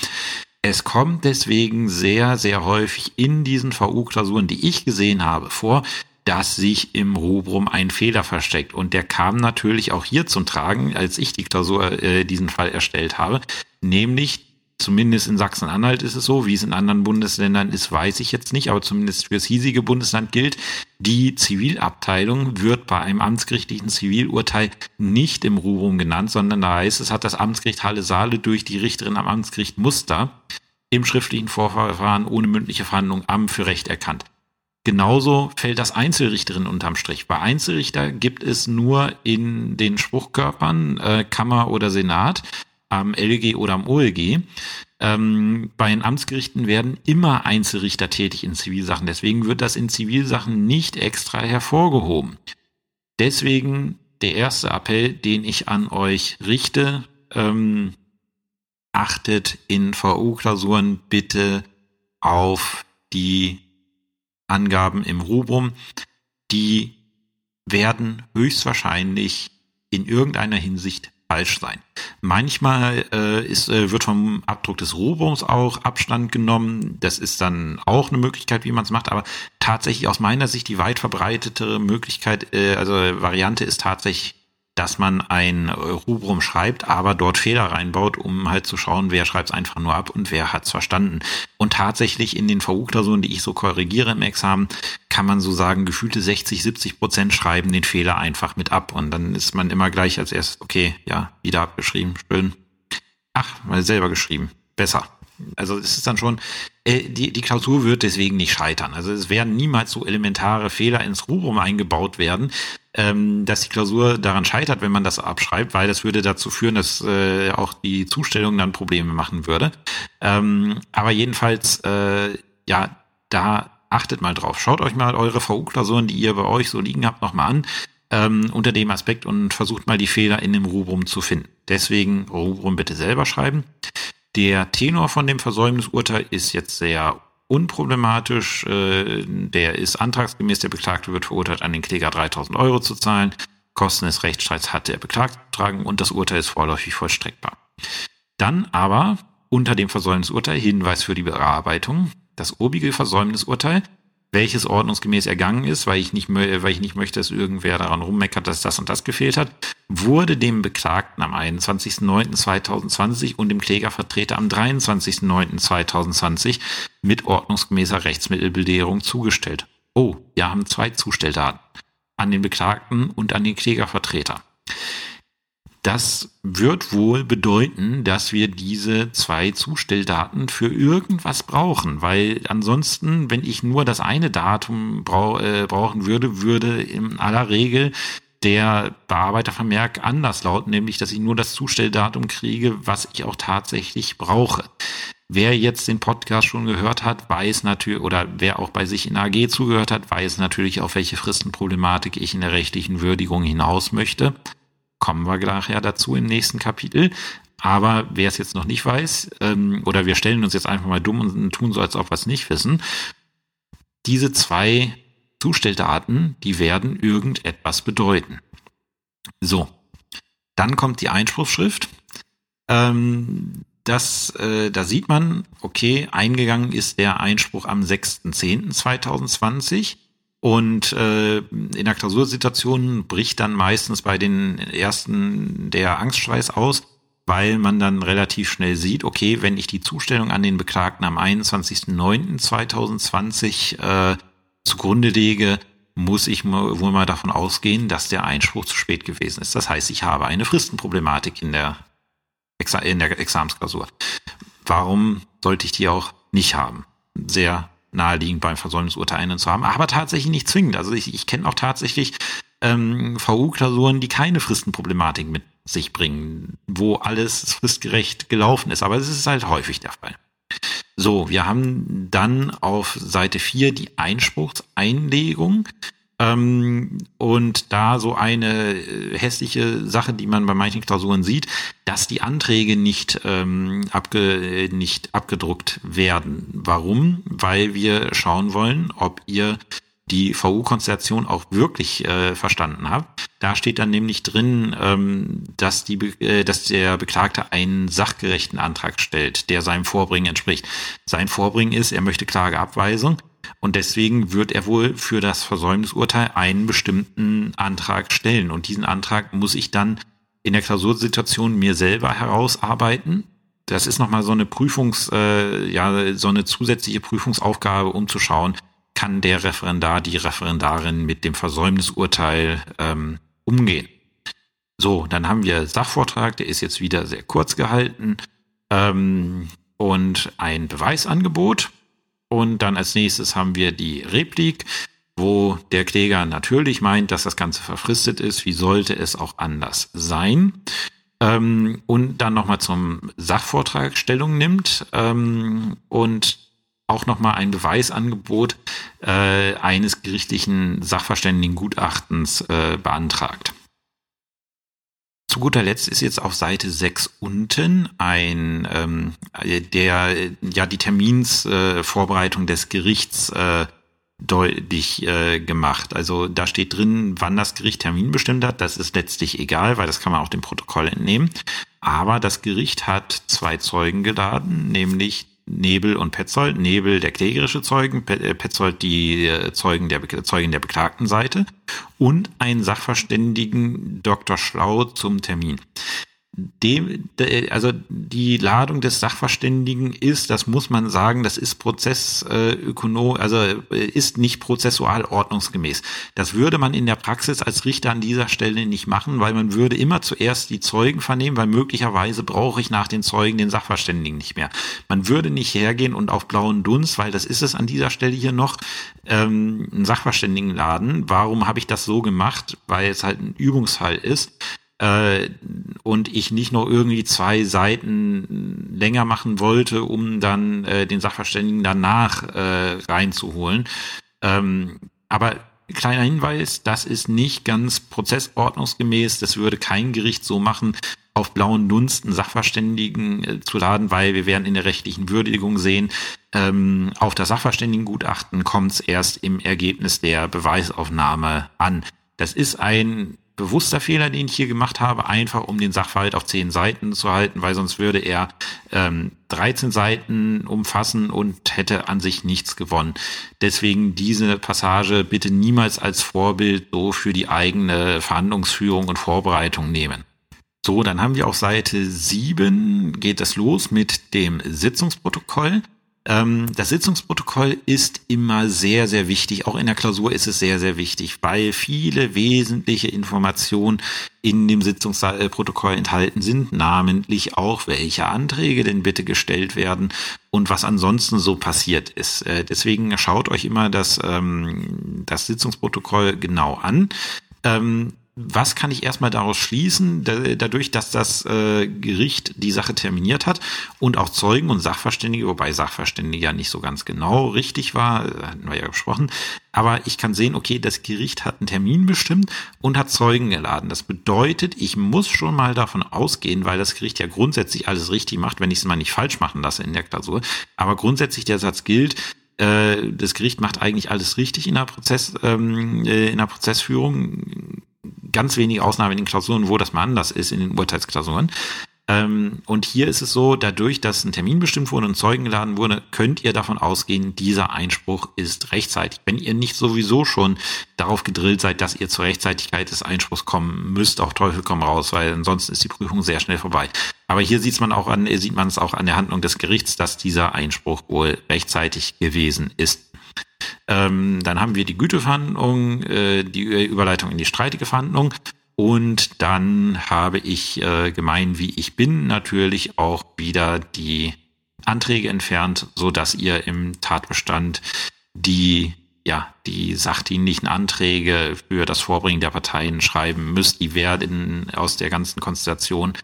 Es kommt deswegen sehr, sehr häufig in diesen VU-Klausuren, die ich gesehen habe, vor, dass sich im Rubrum ein Fehler versteckt. Und der kam natürlich auch hier zum Tragen, als ich die Klausur äh, diesen Fall erstellt habe. Nämlich, zumindest in Sachsen-Anhalt ist es so, wie es in anderen Bundesländern ist, weiß ich jetzt nicht, aber zumindest fürs hiesige Bundesland gilt, die Zivilabteilung wird bei einem amtsgerichtlichen Zivilurteil nicht im Rubrum genannt, sondern da heißt es, hat das Amtsgericht Halle Saale durch die Richterin am Amtsgericht Muster im schriftlichen Vorverfahren ohne mündliche Verhandlung am für Recht erkannt. Genauso fällt das Einzelrichterin unterm Strich. Bei Einzelrichter gibt es nur in den Spruchkörpern äh, Kammer oder Senat, am LG oder am OLG. Ähm, bei den Amtsgerichten werden immer Einzelrichter tätig in Zivilsachen. Deswegen wird das in Zivilsachen nicht extra hervorgehoben. Deswegen der erste Appell, den ich an euch richte, ähm, achtet in VU-Klausuren bitte auf die Angaben im Rubrum, die werden höchstwahrscheinlich in irgendeiner Hinsicht falsch sein. Manchmal äh, ist, äh, wird vom Abdruck des Rubrums auch Abstand genommen. Das ist dann auch eine Möglichkeit, wie man es macht. Aber tatsächlich aus meiner Sicht die weit verbreitetere Möglichkeit, äh, also Variante ist tatsächlich dass man ein Rubrum schreibt, aber dort Fehler reinbaut, um halt zu schauen, wer schreibt es einfach nur ab und wer hat es verstanden. Und tatsächlich in den VU-Klausuren, die ich so korrigiere im Examen, kann man so sagen, gefühlte 60, 70 Prozent schreiben den Fehler einfach mit ab. Und dann ist man immer gleich als erstes, okay, ja, wieder abgeschrieben, schön. Ach, mal selber geschrieben. Besser. Also es ist dann schon, äh, die, die Klausur wird deswegen nicht scheitern. Also es werden niemals so elementare Fehler ins Rubrum eingebaut werden, ähm, dass die Klausur daran scheitert, wenn man das abschreibt, weil das würde dazu führen, dass äh, auch die Zustellung dann Probleme machen würde. Ähm, aber jedenfalls, äh, ja, da achtet mal drauf. Schaut euch mal eure VU-Klausuren, die ihr bei euch so liegen habt, nochmal an. Ähm, unter dem Aspekt und versucht mal die Fehler in dem Rubrum zu finden. Deswegen Rubrum bitte selber schreiben. Der Tenor von dem Versäumnisurteil ist jetzt sehr unproblematisch. Äh, der ist antragsgemäß. Der Beklagte wird verurteilt, an den Kläger 3000 Euro zu zahlen. Kosten des Rechtsstreits hat der Beklagte getragen und das Urteil ist vorläufig vollstreckbar. Dann aber unter dem Versäumnisurteil Hinweis für die Bearbeitung. Das obige Versäumnisurteil welches ordnungsgemäß ergangen ist, weil ich nicht, weil ich nicht möchte, dass irgendwer daran rummeckert, dass das und das gefehlt hat, wurde dem Beklagten am 21.09.2020 und dem Klägervertreter am 23.09.2020 mit ordnungsgemäßer Rechtsmittelbelehrung zugestellt. Oh, wir haben zwei Zustelldaten an den Beklagten und an den Klägervertreter. Das wird wohl bedeuten, dass wir diese zwei Zustelldaten für irgendwas brauchen, weil ansonsten, wenn ich nur das eine Datum brau äh, brauchen würde, würde in aller Regel der Bearbeitervermerk anders lauten, nämlich dass ich nur das Zustelldatum kriege, was ich auch tatsächlich brauche. Wer jetzt den Podcast schon gehört hat, weiß natürlich, oder wer auch bei sich in AG zugehört hat, weiß natürlich, auf welche Fristenproblematik ich in der rechtlichen Würdigung hinaus möchte kommen wir nachher dazu im nächsten Kapitel. Aber wer es jetzt noch nicht weiß, ähm, oder wir stellen uns jetzt einfach mal dumm und tun so, als ob wir es nicht wissen, diese zwei Zustelldaten, die werden irgendetwas bedeuten. So, dann kommt die Einspruchsschrift. Ähm, das, äh, da sieht man, okay, eingegangen ist der Einspruch am 6.10.2020. Und äh, in der Klausursituation bricht dann meistens bei den ersten der Angstschweiß aus, weil man dann relativ schnell sieht, okay, wenn ich die Zustellung an den Beklagten am 21.09.2020 äh, zugrunde lege, muss ich wohl mal davon ausgehen, dass der Einspruch zu spät gewesen ist. Das heißt, ich habe eine Fristenproblematik in der, Exa in der Examensklausur. Warum sollte ich die auch nicht haben? Sehr naheliegend beim Versäumnisurteil einen zu haben, aber tatsächlich nicht zwingend. Also ich, ich kenne auch tatsächlich ähm, VU-Klausuren, die keine Fristenproblematik mit sich bringen, wo alles fristgerecht gelaufen ist. Aber es ist halt häufig der Fall. So, wir haben dann auf Seite 4 die Einspruchseinlegung. Ähm, und da so eine äh, hässliche Sache, die man bei manchen Klausuren sieht, dass die Anträge nicht, ähm, abge, nicht abgedruckt werden. Warum? Weil wir schauen wollen, ob ihr die VU-Konstellation auch wirklich äh, verstanden habt. Da steht dann nämlich drin, ähm, dass, die, äh, dass der Beklagte einen sachgerechten Antrag stellt, der seinem Vorbringen entspricht. Sein Vorbringen ist, er möchte Klageabweisung und deswegen wird er wohl für das Versäumnisurteil einen bestimmten Antrag stellen. Und diesen Antrag muss ich dann in der Klausursituation mir selber herausarbeiten. Das ist nochmal so eine Prüfungs, äh, ja, so eine zusätzliche Prüfungsaufgabe, um zu schauen, kann der Referendar, die Referendarin mit dem Versäumnisurteil ähm, umgehen. So, dann haben wir Sachvortrag, der ist jetzt wieder sehr kurz gehalten ähm, und ein Beweisangebot. Und dann als nächstes haben wir die Replik, wo der Kläger natürlich meint, dass das Ganze verfristet ist. Wie sollte es auch anders sein? Ähm, und dann nochmal zum Sachvortrag Stellung nimmt ähm, und auch nochmal ein Beweisangebot äh, eines gerichtlichen Sachverständigengutachtens äh, beantragt. Zu guter Letzt ist jetzt auf Seite 6 unten ein ähm, der ja die Terminsvorbereitung äh, des Gerichts äh, deutlich äh, gemacht. Also da steht drin, wann das Gericht Termin bestimmt hat. Das ist letztlich egal, weil das kann man auch dem Protokoll entnehmen. Aber das Gericht hat zwei Zeugen geladen, nämlich Nebel und Petzold. Nebel der klägerische Zeugen, äh, Petzold die äh, Zeugen der, Zeugin der beklagten Seite und einen Sachverständigen Dr. Schlau zum Termin dem, also die Ladung des Sachverständigen ist, das muss man sagen, das ist prozessökonom, also äh, ist nicht prozessual ordnungsgemäß. Das würde man in der Praxis als Richter an dieser Stelle nicht machen, weil man würde immer zuerst die Zeugen vernehmen, weil möglicherweise brauche ich nach den Zeugen den Sachverständigen nicht mehr. Man würde nicht hergehen und auf blauen Dunst, weil das ist es an dieser Stelle hier noch, ähm, einen Sachverständigen laden. Warum habe ich das so gemacht? Weil es halt ein Übungsfall ist äh, und ich nicht noch irgendwie zwei Seiten länger machen wollte, um dann äh, den Sachverständigen danach äh, reinzuholen. Ähm, aber kleiner Hinweis, das ist nicht ganz prozessordnungsgemäß. Das würde kein Gericht so machen, auf blauen Dunsten Sachverständigen äh, zu laden, weil wir werden in der rechtlichen Würdigung sehen, ähm, auf das Sachverständigengutachten kommt es erst im Ergebnis der Beweisaufnahme an. Das ist ein bewusster Fehler, den ich hier gemacht habe, einfach um den Sachverhalt auf zehn Seiten zu halten, weil sonst würde er ähm, 13 Seiten umfassen und hätte an sich nichts gewonnen. Deswegen diese Passage bitte niemals als Vorbild so für die eigene Verhandlungsführung und Vorbereitung nehmen. So, dann haben wir auf Seite 7 geht es los mit dem Sitzungsprotokoll. Ähm, das Sitzungsprotokoll ist immer sehr, sehr wichtig. Auch in der Klausur ist es sehr, sehr wichtig, weil viele wesentliche Informationen in dem Sitzungsprotokoll enthalten sind, namentlich auch, welche Anträge denn bitte gestellt werden und was ansonsten so passiert ist. Äh, deswegen schaut euch immer das, ähm, das Sitzungsprotokoll genau an. Ähm, was kann ich erstmal daraus schließen, dadurch, dass das äh, Gericht die Sache terminiert hat und auch Zeugen und Sachverständige, wobei Sachverständige ja nicht so ganz genau richtig war, äh, hatten wir ja gesprochen, aber ich kann sehen, okay, das Gericht hat einen Termin bestimmt und hat Zeugen geladen. Das bedeutet, ich muss schon mal davon ausgehen, weil das Gericht ja grundsätzlich alles richtig macht, wenn ich es mal nicht falsch machen lasse in der Klausur, aber grundsätzlich der Satz gilt, äh, das Gericht macht eigentlich alles richtig in der Prozess, ähm, in der Prozessführung ganz wenige Ausnahmen in den Klausuren, wo das mal anders ist, in den Urteilsklausuren. Ähm, und hier ist es so, dadurch, dass ein Termin bestimmt wurde und Zeugen geladen wurde, könnt ihr davon ausgehen, dieser Einspruch ist rechtzeitig. Wenn ihr nicht sowieso schon darauf gedrillt seid, dass ihr zur Rechtzeitigkeit des Einspruchs kommen müsst, auf Teufel komm raus, weil ansonsten ist die Prüfung sehr schnell vorbei. Aber hier sieht man auch an, sieht man es auch an der Handlung des Gerichts, dass dieser Einspruch wohl rechtzeitig gewesen ist. Ähm, dann haben wir die Güteverhandlung, äh, die Überleitung in die streitige Verhandlung. Und dann habe ich äh, gemein, wie ich bin, natürlich auch wieder die Anträge entfernt, so dass ihr im Tatbestand die ja, die sachdienlichen Anträge für das Vorbringen der Parteien schreiben müsst, die werden aus der ganzen Konstellation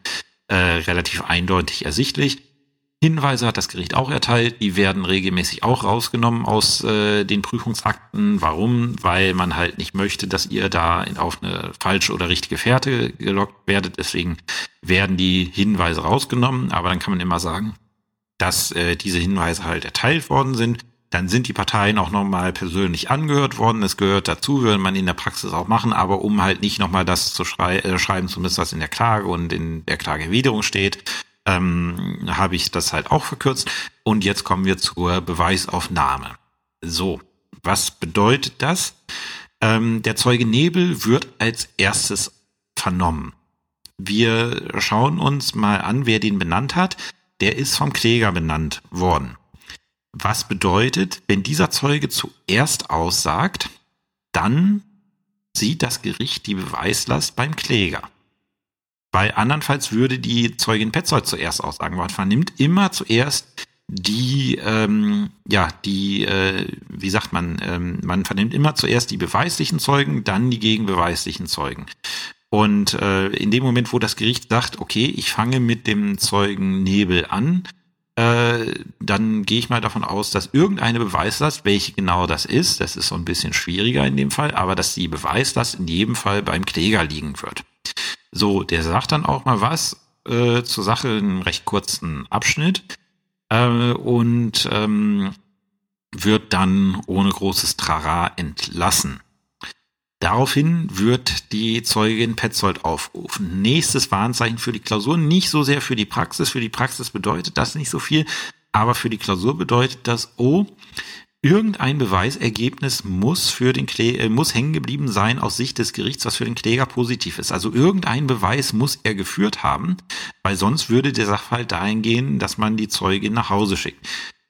äh, relativ eindeutig ersichtlich. Hinweise hat das Gericht auch erteilt, die werden regelmäßig auch rausgenommen aus äh, den Prüfungsakten. Warum? Weil man halt nicht möchte, dass ihr da auf eine falsche oder richtige Fährte gelockt werdet. Deswegen werden die Hinweise rausgenommen. Aber dann kann man immer sagen, dass äh, diese Hinweise halt erteilt worden sind. Dann sind die Parteien auch nochmal persönlich angehört worden. Es gehört dazu, würde man in der Praxis auch machen, aber um halt nicht nochmal das zu schrei äh, schreiben zu müssen, was in der Klage und in der Klageerwiderung steht, ähm, habe ich das halt auch verkürzt. Und jetzt kommen wir zur Beweisaufnahme. So, was bedeutet das? Ähm, der Zeuge Nebel wird als erstes vernommen. Wir schauen uns mal an, wer den benannt hat. Der ist vom Kläger benannt worden. Was bedeutet, wenn dieser Zeuge zuerst aussagt, dann sieht das Gericht die Beweislast beim Kläger. Weil andernfalls würde die Zeugin Petzold zuerst aussagen. Man vernimmt immer zuerst die, ähm, ja, die, äh, wie sagt man, ähm, man vernimmt immer zuerst die beweislichen Zeugen, dann die gegenbeweislichen Zeugen. Und äh, in dem Moment, wo das Gericht sagt, okay, ich fange mit dem Zeugen Nebel an, äh, dann gehe ich mal davon aus, dass irgendeine Beweislast, welche genau das ist, das ist so ein bisschen schwieriger in dem Fall, aber dass die Beweislast in jedem Fall beim Kläger liegen wird. So, der sagt dann auch mal was äh, zur Sache, einen recht kurzen Abschnitt äh, und ähm, wird dann ohne großes Trara entlassen. Daraufhin wird die Zeugin Petzold aufrufen. Nächstes Warnzeichen für die Klausur, nicht so sehr für die Praxis. Für die Praxis bedeutet das nicht so viel, aber für die Klausur bedeutet das, oh, Irgendein Beweisergebnis muss für den Kläger, äh, muss hängen geblieben sein aus Sicht des Gerichts, was für den Kläger positiv ist. Also irgendein Beweis muss er geführt haben, weil sonst würde der Sachverhalt dahin gehen, dass man die Zeugin nach Hause schickt.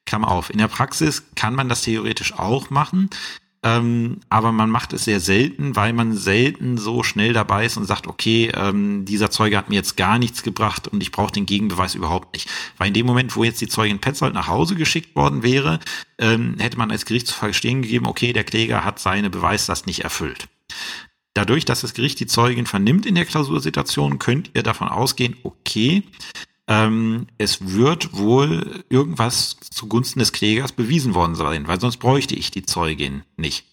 Klammer auf. In der Praxis kann man das theoretisch auch machen. Ähm, aber man macht es sehr selten, weil man selten so schnell dabei ist und sagt, okay, ähm, dieser Zeuge hat mir jetzt gar nichts gebracht und ich brauche den Gegenbeweis überhaupt nicht. Weil in dem Moment, wo jetzt die Zeugin Petzold nach Hause geschickt worden wäre, ähm, hätte man als Gericht zu verstehen gegeben, okay, der Kläger hat seine Beweislast nicht erfüllt. Dadurch, dass das Gericht die Zeugin vernimmt in der Klausursituation, könnt ihr davon ausgehen, okay, ähm, es wird wohl irgendwas zugunsten des Klägers bewiesen worden sein, weil sonst bräuchte ich die Zeugin nicht.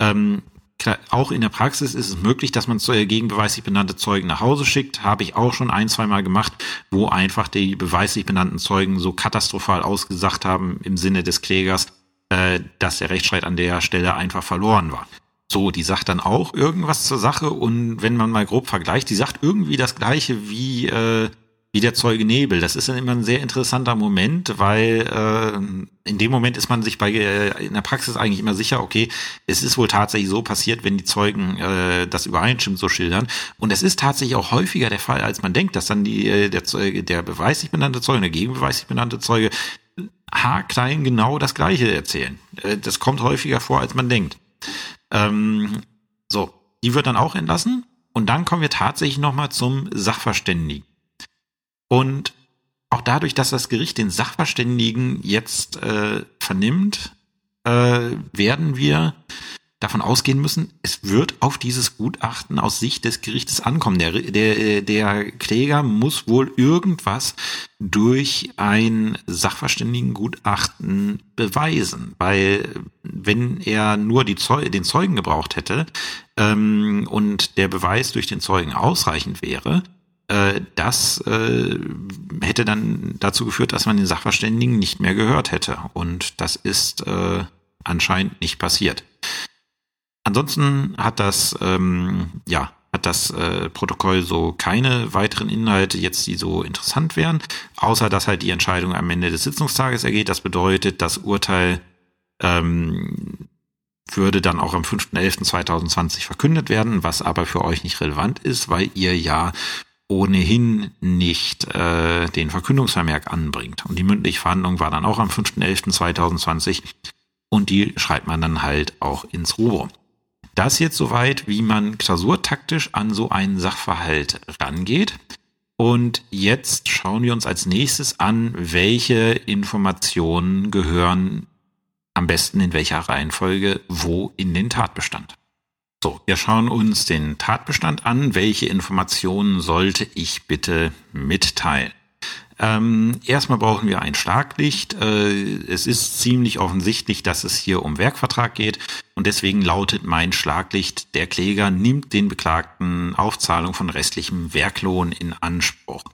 Ähm, klar, auch in der Praxis ist es möglich, dass man gegen beweislich benannte Zeugen nach Hause schickt. Habe ich auch schon ein, zwei Mal gemacht, wo einfach die beweislich benannten Zeugen so katastrophal ausgesagt haben im Sinne des Klägers, äh, dass der Rechtsstreit an der Stelle einfach verloren war. So, die sagt dann auch irgendwas zur Sache und wenn man mal grob vergleicht, die sagt irgendwie das gleiche wie äh, wie der Zeuge Nebel. Das ist dann immer ein sehr interessanter Moment, weil äh, in dem Moment ist man sich bei äh, in der Praxis eigentlich immer sicher, okay, es ist wohl tatsächlich so passiert, wenn die Zeugen äh, das übereinstimmt so schildern. Und es ist tatsächlich auch häufiger der Fall, als man denkt, dass dann die äh, der Zeuge, der beweislich benannte Zeuge, der gegenbeweislich benannte Zeuge haarklein genau das Gleiche erzählen. Äh, das kommt häufiger vor, als man denkt. Ähm, so, die wird dann auch entlassen. Und dann kommen wir tatsächlich nochmal zum Sachverständigen. Und auch dadurch, dass das Gericht den Sachverständigen jetzt äh, vernimmt, äh, werden wir davon ausgehen müssen, es wird auf dieses Gutachten aus Sicht des Gerichtes ankommen. Der, der, der Kläger muss wohl irgendwas durch ein Sachverständigengutachten beweisen, weil wenn er nur die Zeu den Zeugen gebraucht hätte ähm, und der Beweis durch den Zeugen ausreichend wäre, das äh, hätte dann dazu geführt, dass man den Sachverständigen nicht mehr gehört hätte. Und das ist äh, anscheinend nicht passiert. Ansonsten hat das, ähm, ja, hat das äh, Protokoll so keine weiteren Inhalte jetzt, die so interessant wären, außer dass halt die Entscheidung am Ende des Sitzungstages ergeht. Das bedeutet, das Urteil ähm, würde dann auch am 5.11.2020 verkündet werden, was aber für euch nicht relevant ist, weil ihr ja ohnehin nicht äh, den Verkündungsvermerk anbringt. Und die mündliche Verhandlung war dann auch am 5.11.2020 und die schreibt man dann halt auch ins Rubo. Das jetzt soweit, wie man klausurtaktisch an so einen Sachverhalt rangeht. Und jetzt schauen wir uns als nächstes an, welche Informationen gehören am besten in welcher Reihenfolge wo in den Tatbestand. So, wir schauen uns den Tatbestand an. Welche Informationen sollte ich bitte mitteilen? Ähm, erstmal brauchen wir ein Schlaglicht. Äh, es ist ziemlich offensichtlich, dass es hier um Werkvertrag geht und deswegen lautet mein Schlaglicht, der Kläger nimmt den Beklagten Aufzahlung von restlichem Werklohn in Anspruch.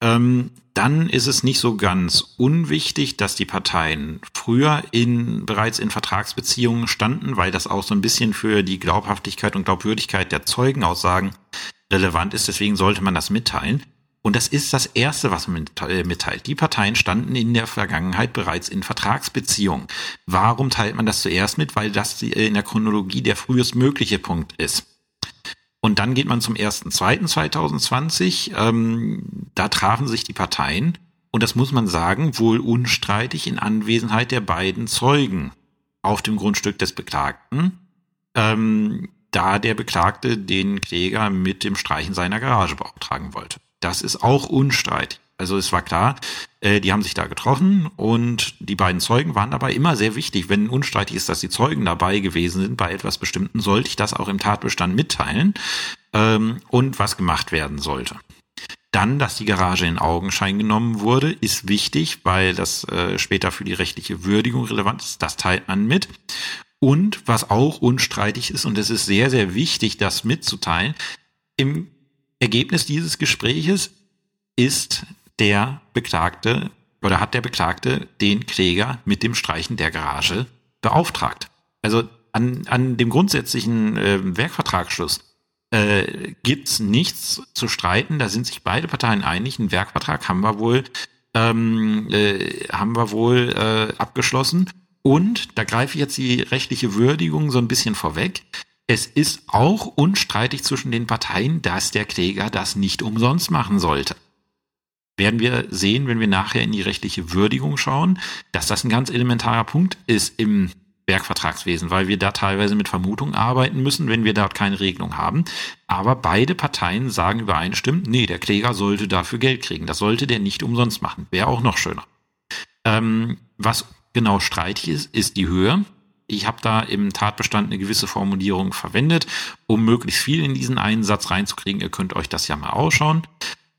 Ähm, dann ist es nicht so ganz unwichtig, dass die Parteien früher in, bereits in Vertragsbeziehungen standen, weil das auch so ein bisschen für die Glaubhaftigkeit und Glaubwürdigkeit der Zeugenaussagen relevant ist. Deswegen sollte man das mitteilen. Und das ist das Erste, was man äh, mitteilt. Die Parteien standen in der Vergangenheit bereits in Vertragsbeziehungen. Warum teilt man das zuerst mit? Weil das in der Chronologie der frühestmögliche Punkt ist. Und dann geht man zum 1.2.2020. Ähm, da trafen sich die Parteien und das muss man sagen, wohl unstreitig in Anwesenheit der beiden Zeugen auf dem Grundstück des Beklagten, ähm, da der Beklagte den Kläger mit dem Streichen seiner Garage beauftragen wollte. Das ist auch unstreitig. Also es war klar, äh, die haben sich da getroffen und die beiden Zeugen waren dabei immer sehr wichtig. Wenn unstreitig ist, dass die Zeugen dabei gewesen sind bei etwas Bestimmten, sollte ich das auch im Tatbestand mitteilen ähm, und was gemacht werden sollte. Dann, dass die Garage in Augenschein genommen wurde, ist wichtig, weil das äh, später für die rechtliche Würdigung relevant ist. Das teilt man mit. Und was auch unstreitig ist, und es ist sehr, sehr wichtig, das mitzuteilen, im Ergebnis dieses Gespräches ist der Beklagte oder hat der Beklagte den Kläger mit dem Streichen der Garage beauftragt. Also an, an dem grundsätzlichen äh, Werkvertragsschluss äh, gibt's nichts zu streiten. Da sind sich beide Parteien einig. Einen Werkvertrag haben wir wohl ähm, äh, haben wir wohl äh, abgeschlossen. Und da greife ich jetzt die rechtliche Würdigung so ein bisschen vorweg. Es ist auch unstreitig zwischen den Parteien, dass der Kläger das nicht umsonst machen sollte werden wir sehen, wenn wir nachher in die rechtliche Würdigung schauen, dass das ein ganz elementarer Punkt ist im Werkvertragswesen, weil wir da teilweise mit Vermutungen arbeiten müssen, wenn wir dort keine Regelung haben. Aber beide Parteien sagen übereinstimmend, nee, der Kläger sollte dafür Geld kriegen. Das sollte der nicht umsonst machen. Wäre auch noch schöner. Ähm, was genau streitig ist, ist die Höhe. Ich habe da im Tatbestand eine gewisse Formulierung verwendet, um möglichst viel in diesen einen Satz reinzukriegen. Ihr könnt euch das ja mal ausschauen.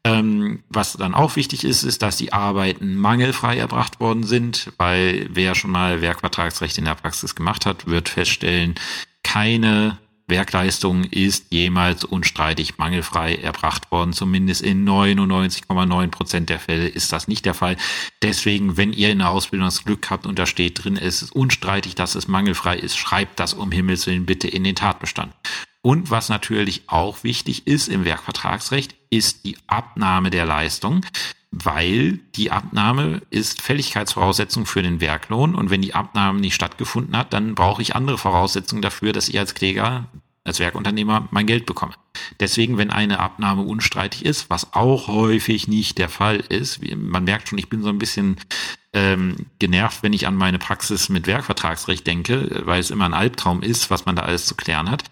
Ähm, was dann auch wichtig ist, ist, dass die Arbeiten mangelfrei erbracht worden sind, weil wer schon mal Werkvertragsrecht in der Praxis gemacht hat, wird feststellen, keine Werkleistung ist jemals unstreitig mangelfrei erbracht worden. Zumindest in 99,9 Prozent der Fälle ist das nicht der Fall. Deswegen, wenn ihr in der Ausbildung das Glück habt und da steht drin, es ist unstreitig, dass es mangelfrei ist, schreibt das um Himmels Willen bitte in den Tatbestand. Und was natürlich auch wichtig ist im Werkvertragsrecht, ist die Abnahme der Leistung, weil die Abnahme ist Fälligkeitsvoraussetzung für den Werklohn. Und wenn die Abnahme nicht stattgefunden hat, dann brauche ich andere Voraussetzungen dafür, dass ich als Kläger, als Werkunternehmer mein Geld bekomme. Deswegen, wenn eine Abnahme unstreitig ist, was auch häufig nicht der Fall ist, man merkt schon, ich bin so ein bisschen ähm, genervt, wenn ich an meine Praxis mit Werkvertragsrecht denke, weil es immer ein Albtraum ist, was man da alles zu klären hat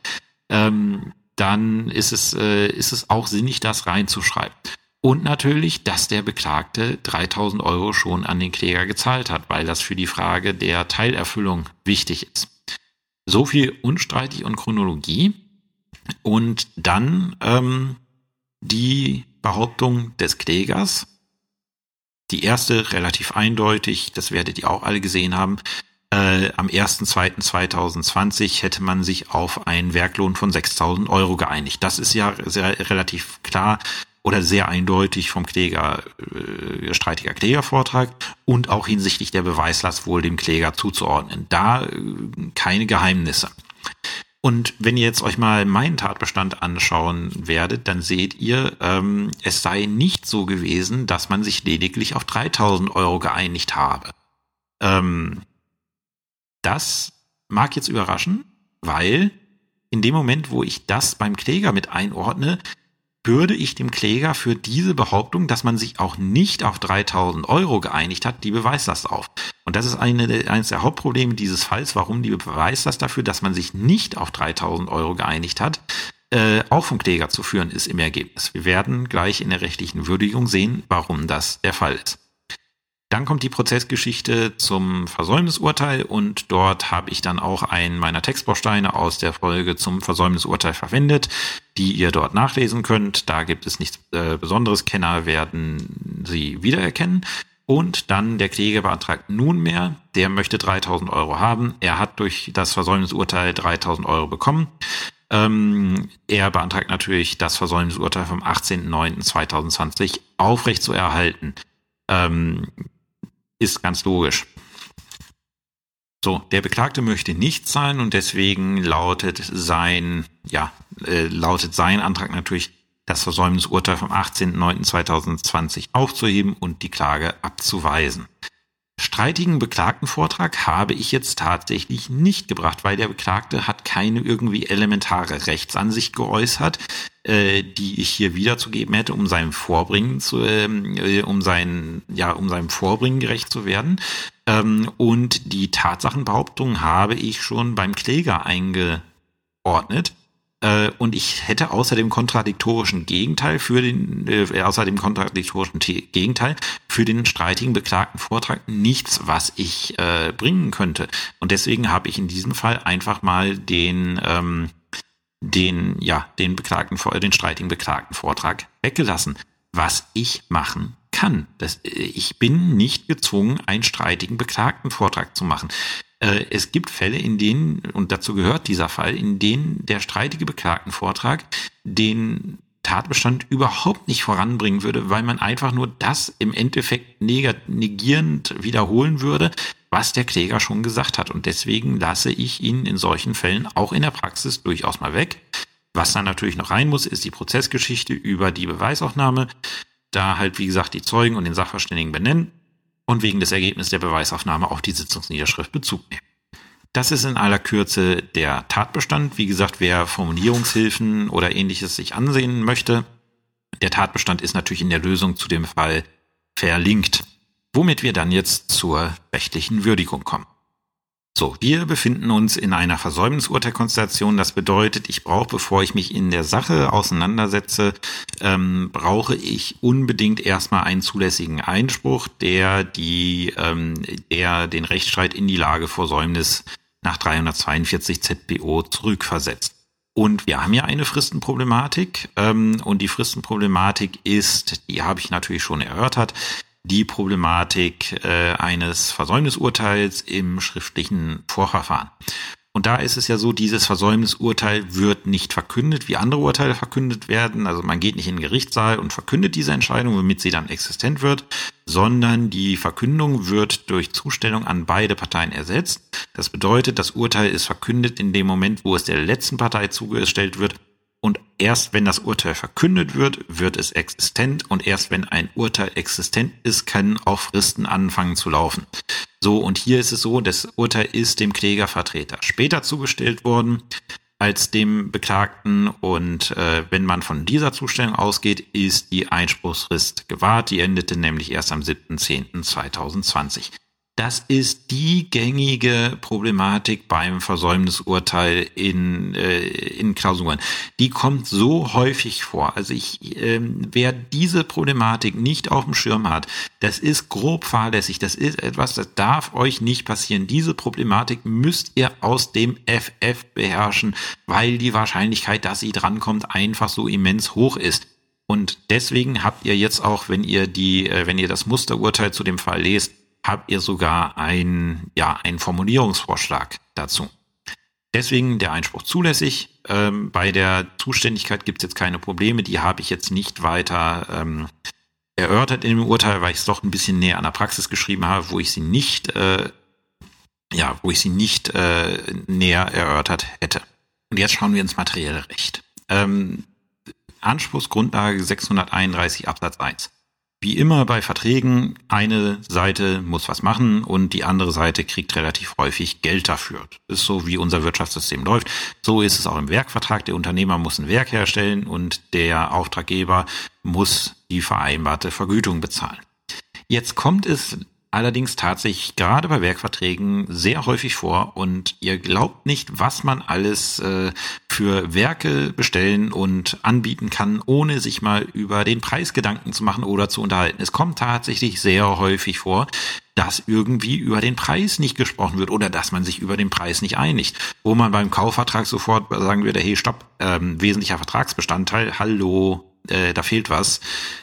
ähm, dann ist es, äh, ist es auch sinnig, das reinzuschreiben. Und natürlich, dass der Beklagte 3000 Euro schon an den Kläger gezahlt hat, weil das für die Frage der Teilerfüllung wichtig ist. So viel unstreitig und Chronologie. Und dann ähm, die Behauptung des Klägers. Die erste relativ eindeutig, das werdet ihr auch alle gesehen haben. Äh, am 1.2.2020 hätte man sich auf einen Werklohn von 6.000 Euro geeinigt. Das ist ja sehr, relativ klar oder sehr eindeutig vom Kläger, äh, streitiger Klägervortrag und auch hinsichtlich der Beweislast wohl dem Kläger zuzuordnen. Da äh, keine Geheimnisse. Und wenn ihr jetzt euch mal meinen Tatbestand anschauen werdet, dann seht ihr, ähm, es sei nicht so gewesen, dass man sich lediglich auf 3000 Euro geeinigt habe. Ähm, das mag jetzt überraschen, weil in dem Moment, wo ich das beim Kläger mit einordne, würde ich dem Kläger für diese Behauptung, dass man sich auch nicht auf 3000 Euro geeinigt hat, die Beweislast auf. Und das ist eine, eines der Hauptprobleme dieses Falls, warum die Beweislast dafür, dass man sich nicht auf 3000 Euro geeinigt hat, äh, auch vom Kläger zu führen ist im Ergebnis. Wir werden gleich in der rechtlichen Würdigung sehen, warum das der Fall ist. Dann kommt die Prozessgeschichte zum Versäumnisurteil und dort habe ich dann auch einen meiner Textbausteine aus der Folge zum Versäumnisurteil verwendet, die ihr dort nachlesen könnt. Da gibt es nichts äh, Besonderes. Kenner werden sie wiedererkennen. Und dann der Kläger beantragt nunmehr, der möchte 3000 Euro haben. Er hat durch das Versäumnisurteil 3000 Euro bekommen. Ähm, er beantragt natürlich das Versäumnisurteil vom 18.09.2020 aufrecht zu erhalten. Ähm, ist ganz logisch. So, der Beklagte möchte nicht zahlen und deswegen lautet sein, ja, äh, lautet sein Antrag natürlich, das Versäumnisurteil vom 18.09.2020 aufzuheben und die Klage abzuweisen. Streitigen Beklagtenvortrag habe ich jetzt tatsächlich nicht gebracht, weil der Beklagte hat keine irgendwie elementare Rechtsansicht geäußert, äh, die ich hier wiederzugeben hätte, um seinem Vorbringen zu, ähm, äh, um sein, ja, um seinem Vorbringen gerecht zu werden. Ähm, und die Tatsachenbehauptung habe ich schon beim Kläger eingeordnet. Äh, und ich hätte außer dem kontradiktorischen Gegenteil für den, äh, außer dem kontradiktorischen Gegenteil für den streitigen beklagten Vortrag nichts, was ich äh, bringen könnte. Und deswegen habe ich in diesem Fall einfach mal den, ähm, den, ja, den beklagten, den streitigen beklagten Vortrag weggelassen. Was ich machen kann. Das, äh, ich bin nicht gezwungen, einen streitigen beklagten Vortrag zu machen. Äh, es gibt Fälle, in denen, und dazu gehört dieser Fall, in denen der streitige Beklagtenvortrag den Tatbestand überhaupt nicht voranbringen würde, weil man einfach nur das im Endeffekt negierend wiederholen würde, was der Kläger schon gesagt hat. Und deswegen lasse ich ihn in solchen Fällen auch in der Praxis durchaus mal weg. Was dann natürlich noch rein muss, ist die Prozessgeschichte über die Beweisaufnahme. Da halt, wie gesagt, die Zeugen und den Sachverständigen benennen und wegen des Ergebnisses der Beweisaufnahme auf die Sitzungsniederschrift Bezug nehmen. Das ist in aller Kürze der Tatbestand. Wie gesagt, wer Formulierungshilfen oder ähnliches sich ansehen möchte, der Tatbestand ist natürlich in der Lösung zu dem Fall verlinkt. Womit wir dann jetzt zur rechtlichen Würdigung kommen. So, wir befinden uns in einer Versäumnisurteilkonstellation. Das bedeutet, ich brauche, bevor ich mich in der Sache auseinandersetze, ähm, brauche ich unbedingt erstmal einen zulässigen Einspruch, der die, ähm, der den Rechtsstreit in die Lage Versäumnis nach 342 ZBO zurückversetzt. Und wir haben ja eine Fristenproblematik. Ähm, und die Fristenproblematik ist, die habe ich natürlich schon erörtert, die Problematik äh, eines Versäumnisurteils im schriftlichen Vorverfahren. Und da ist es ja so, dieses Versäumnisurteil wird nicht verkündet, wie andere Urteile verkündet werden. Also man geht nicht in den Gerichtssaal und verkündet diese Entscheidung, womit sie dann existent wird, sondern die Verkündung wird durch Zustellung an beide Parteien ersetzt. Das bedeutet, das Urteil ist verkündet in dem Moment, wo es der letzten Partei zugestellt wird und erst wenn das Urteil verkündet wird, wird es existent und erst wenn ein Urteil existent ist, können auch Fristen anfangen zu laufen. So, und hier ist es so, das Urteil ist dem Klägervertreter später zugestellt worden als dem Beklagten und äh, wenn man von dieser Zustellung ausgeht, ist die Einspruchsfrist gewahrt. Die endete nämlich erst am 7.10.2020. Das ist die gängige Problematik beim Versäumnisurteil in, äh, in Klausuren. Die kommt so häufig vor. Also ich, äh, wer diese Problematik nicht auf dem Schirm hat, das ist grob fahrlässig. Das ist etwas, das darf euch nicht passieren. Diese Problematik müsst ihr aus dem FF beherrschen, weil die Wahrscheinlichkeit, dass sie drankommt, einfach so immens hoch ist. Und deswegen habt ihr jetzt auch, wenn ihr die, äh, wenn ihr das Musterurteil zu dem Fall lest, habt ihr sogar ein, ja, einen Formulierungsvorschlag dazu. Deswegen der Einspruch zulässig. Ähm, bei der Zuständigkeit gibt es jetzt keine Probleme. Die habe ich jetzt nicht weiter ähm, erörtert in dem Urteil, weil ich es doch ein bisschen näher an der Praxis geschrieben habe, wo ich sie nicht, äh, ja, wo ich sie nicht äh, näher erörtert hätte. Und jetzt schauen wir ins materielle Recht. Ähm, Anspruchsgrundlage 631 Absatz 1 wie immer bei Verträgen, eine Seite muss was machen und die andere Seite kriegt relativ häufig Geld dafür. Das ist so, wie unser Wirtschaftssystem läuft. So ist es auch im Werkvertrag. Der Unternehmer muss ein Werk herstellen und der Auftraggeber muss die vereinbarte Vergütung bezahlen. Jetzt kommt es allerdings tatsächlich gerade bei Werkverträgen sehr häufig vor und ihr glaubt nicht, was man alles äh, für Werke bestellen und anbieten kann, ohne sich mal über den Preis Gedanken zu machen oder zu unterhalten. Es kommt tatsächlich sehr häufig vor, dass irgendwie über den Preis nicht gesprochen wird oder dass man sich über den Preis nicht einigt. Wo man beim Kaufvertrag sofort sagen würde, hey, stopp, ähm, wesentlicher Vertragsbestandteil, hallo, äh, da fehlt was.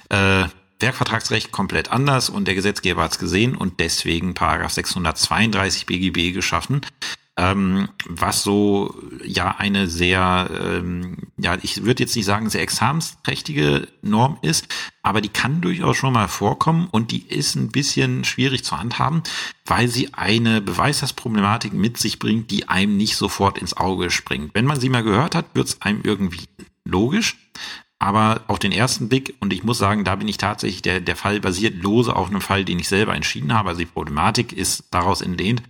Äh, Werkvertragsrecht komplett anders und der Gesetzgeber hat es gesehen und deswegen Paragraph 632 BGB geschaffen, ähm, was so ja eine sehr, ähm, ja, ich würde jetzt nicht sagen, sehr examensträchtige Norm ist, aber die kann durchaus schon mal vorkommen und die ist ein bisschen schwierig zu handhaben, weil sie eine Beweislastproblematik mit sich bringt, die einem nicht sofort ins Auge springt. Wenn man sie mal gehört hat, wird es einem irgendwie logisch, aber auf den ersten Blick, und ich muss sagen, da bin ich tatsächlich, der, der Fall basiert lose auf einem Fall, den ich selber entschieden habe. Also die Problematik ist daraus entlehnt.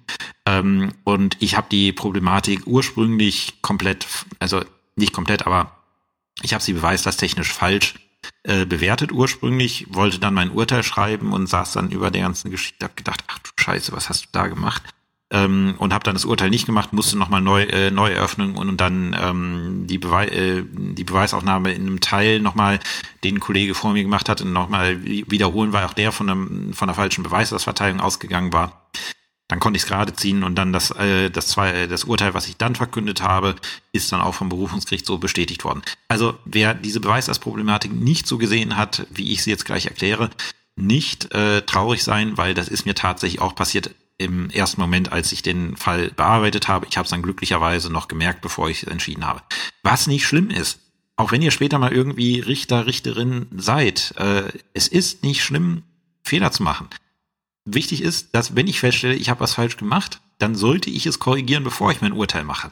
Ähm, und ich habe die Problematik ursprünglich komplett, also nicht komplett, aber ich habe sie beweislasttechnisch falsch äh, bewertet ursprünglich, wollte dann mein Urteil schreiben und saß dann über der ganzen Geschichte, hab gedacht, ach du Scheiße, was hast du da gemacht? Ähm, und habe dann das Urteil nicht gemacht, musste nochmal neu, äh, neu eröffnen und, und dann ähm, die, Bewei äh, die Beweisaufnahme in einem Teil nochmal, den ein Kollege vor mir gemacht hat, nochmal wiederholen, weil auch der von, einem, von der falschen Beweisausverteilung ausgegangen war. Dann konnte ich es gerade ziehen und dann das, äh, das, zwei, das Urteil, was ich dann verkündet habe, ist dann auch vom Berufungsgericht so bestätigt worden. Also wer diese Beweislastproblematik nicht so gesehen hat, wie ich sie jetzt gleich erkläre, nicht äh, traurig sein, weil das ist mir tatsächlich auch passiert im ersten Moment, als ich den Fall bearbeitet habe. Ich habe es dann glücklicherweise noch gemerkt, bevor ich entschieden habe. Was nicht schlimm ist, auch wenn ihr später mal irgendwie Richter, Richterin seid, äh, es ist nicht schlimm, Fehler zu machen. Wichtig ist, dass wenn ich feststelle, ich habe was falsch gemacht, dann sollte ich es korrigieren, bevor ich mein Urteil mache.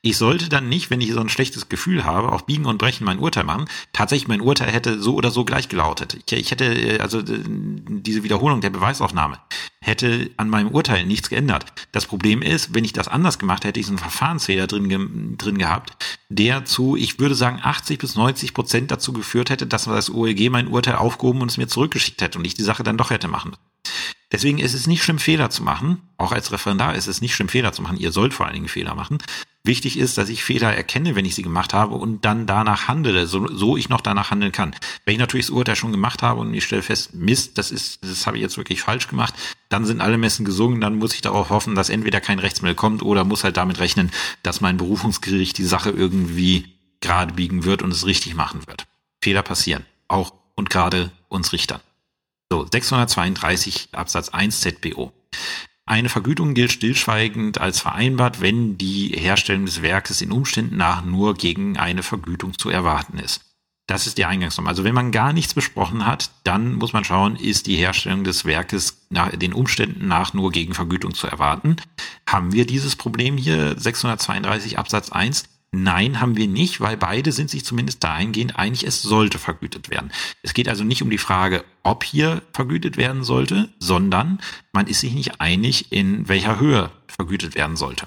Ich sollte dann nicht, wenn ich so ein schlechtes Gefühl habe, auf Biegen und Brechen mein Urteil machen. Tatsächlich, mein Urteil hätte so oder so gleich gelautet. Ich, ich hätte, äh, also diese Wiederholung der Beweisaufnahme hätte an meinem Urteil nichts geändert. Das Problem ist, wenn ich das anders gemacht hätte, ich so einen Verfahrensfehler drin, drin gehabt, der zu, ich würde sagen, 80 bis 90 Prozent dazu geführt hätte, dass das OEG mein Urteil aufgehoben und es mir zurückgeschickt hätte und ich die Sache dann doch hätte machen. Deswegen ist es nicht schlimm, Fehler zu machen. Auch als Referendar ist es nicht schlimm, Fehler zu machen. Ihr sollt vor allen Dingen Fehler machen. Wichtig ist, dass ich Fehler erkenne, wenn ich sie gemacht habe und dann danach handele, so, so ich noch danach handeln kann. Wenn ich natürlich das Urteil schon gemacht habe und ich stelle fest, Mist, das ist, das habe ich jetzt wirklich falsch gemacht, dann sind alle Messen gesungen, dann muss ich darauf hoffen, dass entweder kein Rechtsmittel kommt oder muss halt damit rechnen, dass mein Berufungsgericht die Sache irgendwie gerade biegen wird und es richtig machen wird. Fehler passieren. Auch und gerade uns Richtern. So, 632 Absatz 1 ZBO. Eine Vergütung gilt stillschweigend als vereinbart, wenn die Herstellung des Werkes in Umständen nach nur gegen eine Vergütung zu erwarten ist. Das ist die Eingangsnorm. Also wenn man gar nichts besprochen hat, dann muss man schauen, ist die Herstellung des Werkes nach den Umständen nach nur gegen Vergütung zu erwarten. Haben wir dieses Problem hier 632 Absatz 1? Nein, haben wir nicht, weil beide sind sich zumindest dahingehend einig, es sollte vergütet werden. Es geht also nicht um die Frage, ob hier vergütet werden sollte, sondern man ist sich nicht einig, in welcher Höhe vergütet werden sollte.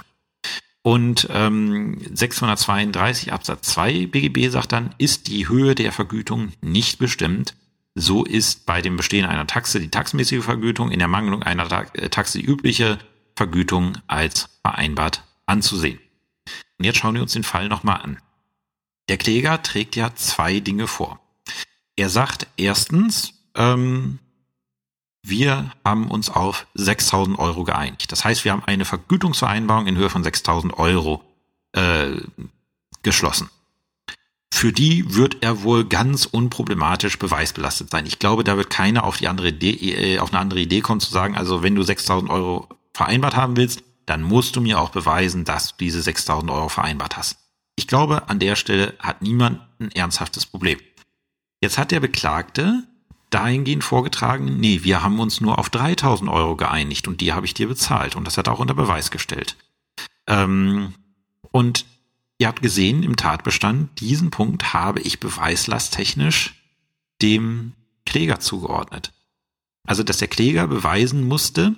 Und ähm, 632 Absatz 2 BGB sagt dann, ist die Höhe der Vergütung nicht bestimmt, so ist bei dem Bestehen einer Taxe die taxenmäßige Vergütung, in der Mangelung einer äh, Taxe die übliche Vergütung als vereinbart anzusehen. Und jetzt schauen wir uns den Fall nochmal an. Der Kläger trägt ja zwei Dinge vor. Er sagt erstens, ähm, wir haben uns auf 6.000 Euro geeinigt. Das heißt, wir haben eine Vergütungsvereinbarung in Höhe von 6.000 Euro äh, geschlossen. Für die wird er wohl ganz unproblematisch beweisbelastet sein. Ich glaube, da wird keiner auf die andere Idee, äh, auf eine andere Idee kommen zu sagen, also wenn du 6.000 Euro vereinbart haben willst, dann musst du mir auch beweisen, dass du diese 6000 Euro vereinbart hast. Ich glaube, an der Stelle hat niemand ein ernsthaftes Problem. Jetzt hat der Beklagte dahingehend vorgetragen, nee, wir haben uns nur auf 3000 Euro geeinigt und die habe ich dir bezahlt und das hat er auch unter Beweis gestellt. Ähm, und ihr habt gesehen im Tatbestand, diesen Punkt habe ich beweislasttechnisch dem Kläger zugeordnet. Also, dass der Kläger beweisen musste,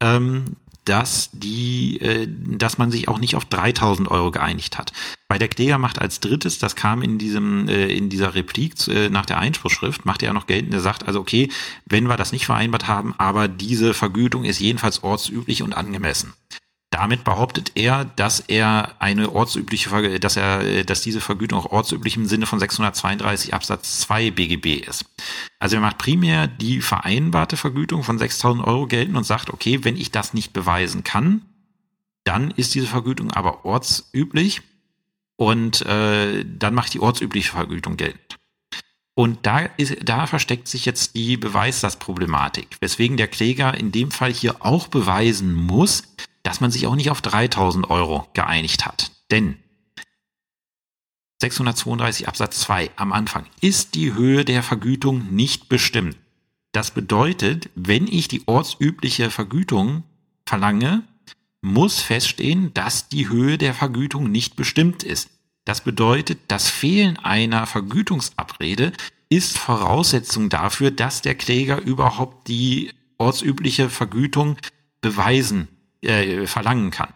ähm, dass die, äh, dass man sich auch nicht auf 3000 Euro geeinigt hat. Bei der Kläger macht als drittes, das kam in diesem, äh, in dieser Replik äh, nach der Einspruchsschrift, macht er noch geltend, er sagt also, okay, wenn wir das nicht vereinbart haben, aber diese Vergütung ist jedenfalls ortsüblich und angemessen. Damit behauptet er, dass er eine ortsübliche, dass er, dass diese Vergütung auch ortsüblich im Sinne von 632 Absatz 2 BGB ist. Also er macht primär die vereinbarte Vergütung von 6000 Euro geltend und sagt, okay, wenn ich das nicht beweisen kann, dann ist diese Vergütung aber ortsüblich und äh, dann macht die ortsübliche Vergütung geltend. Und da, ist, da versteckt sich jetzt die Beweislastproblematik, weswegen der Kläger in dem Fall hier auch beweisen muss, dass man sich auch nicht auf 3000 Euro geeinigt hat. Denn 632 Absatz 2 am Anfang ist die Höhe der Vergütung nicht bestimmt. Das bedeutet, wenn ich die ortsübliche Vergütung verlange, muss feststehen, dass die Höhe der Vergütung nicht bestimmt ist. Das bedeutet, das Fehlen einer Vergütungsabrede ist Voraussetzung dafür, dass der Kläger überhaupt die ortsübliche Vergütung beweisen äh, verlangen kann.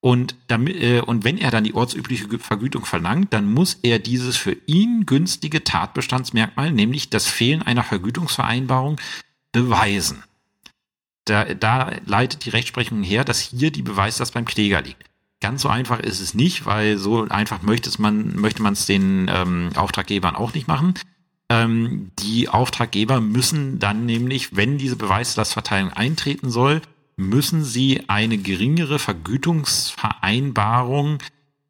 Und, damit, äh, und wenn er dann die ortsübliche Vergütung verlangt, dann muss er dieses für ihn günstige Tatbestandsmerkmal, nämlich das Fehlen einer Vergütungsvereinbarung, beweisen. Da, da leitet die Rechtsprechung her, dass hier die Beweislast beim Kläger liegt. Ganz so einfach ist es nicht, weil so einfach möchte man möchte man es den ähm, Auftraggebern auch nicht machen. Ähm, die Auftraggeber müssen dann nämlich, wenn diese Beweislastverteilung eintreten soll, müssen sie eine geringere Vergütungsvereinbarung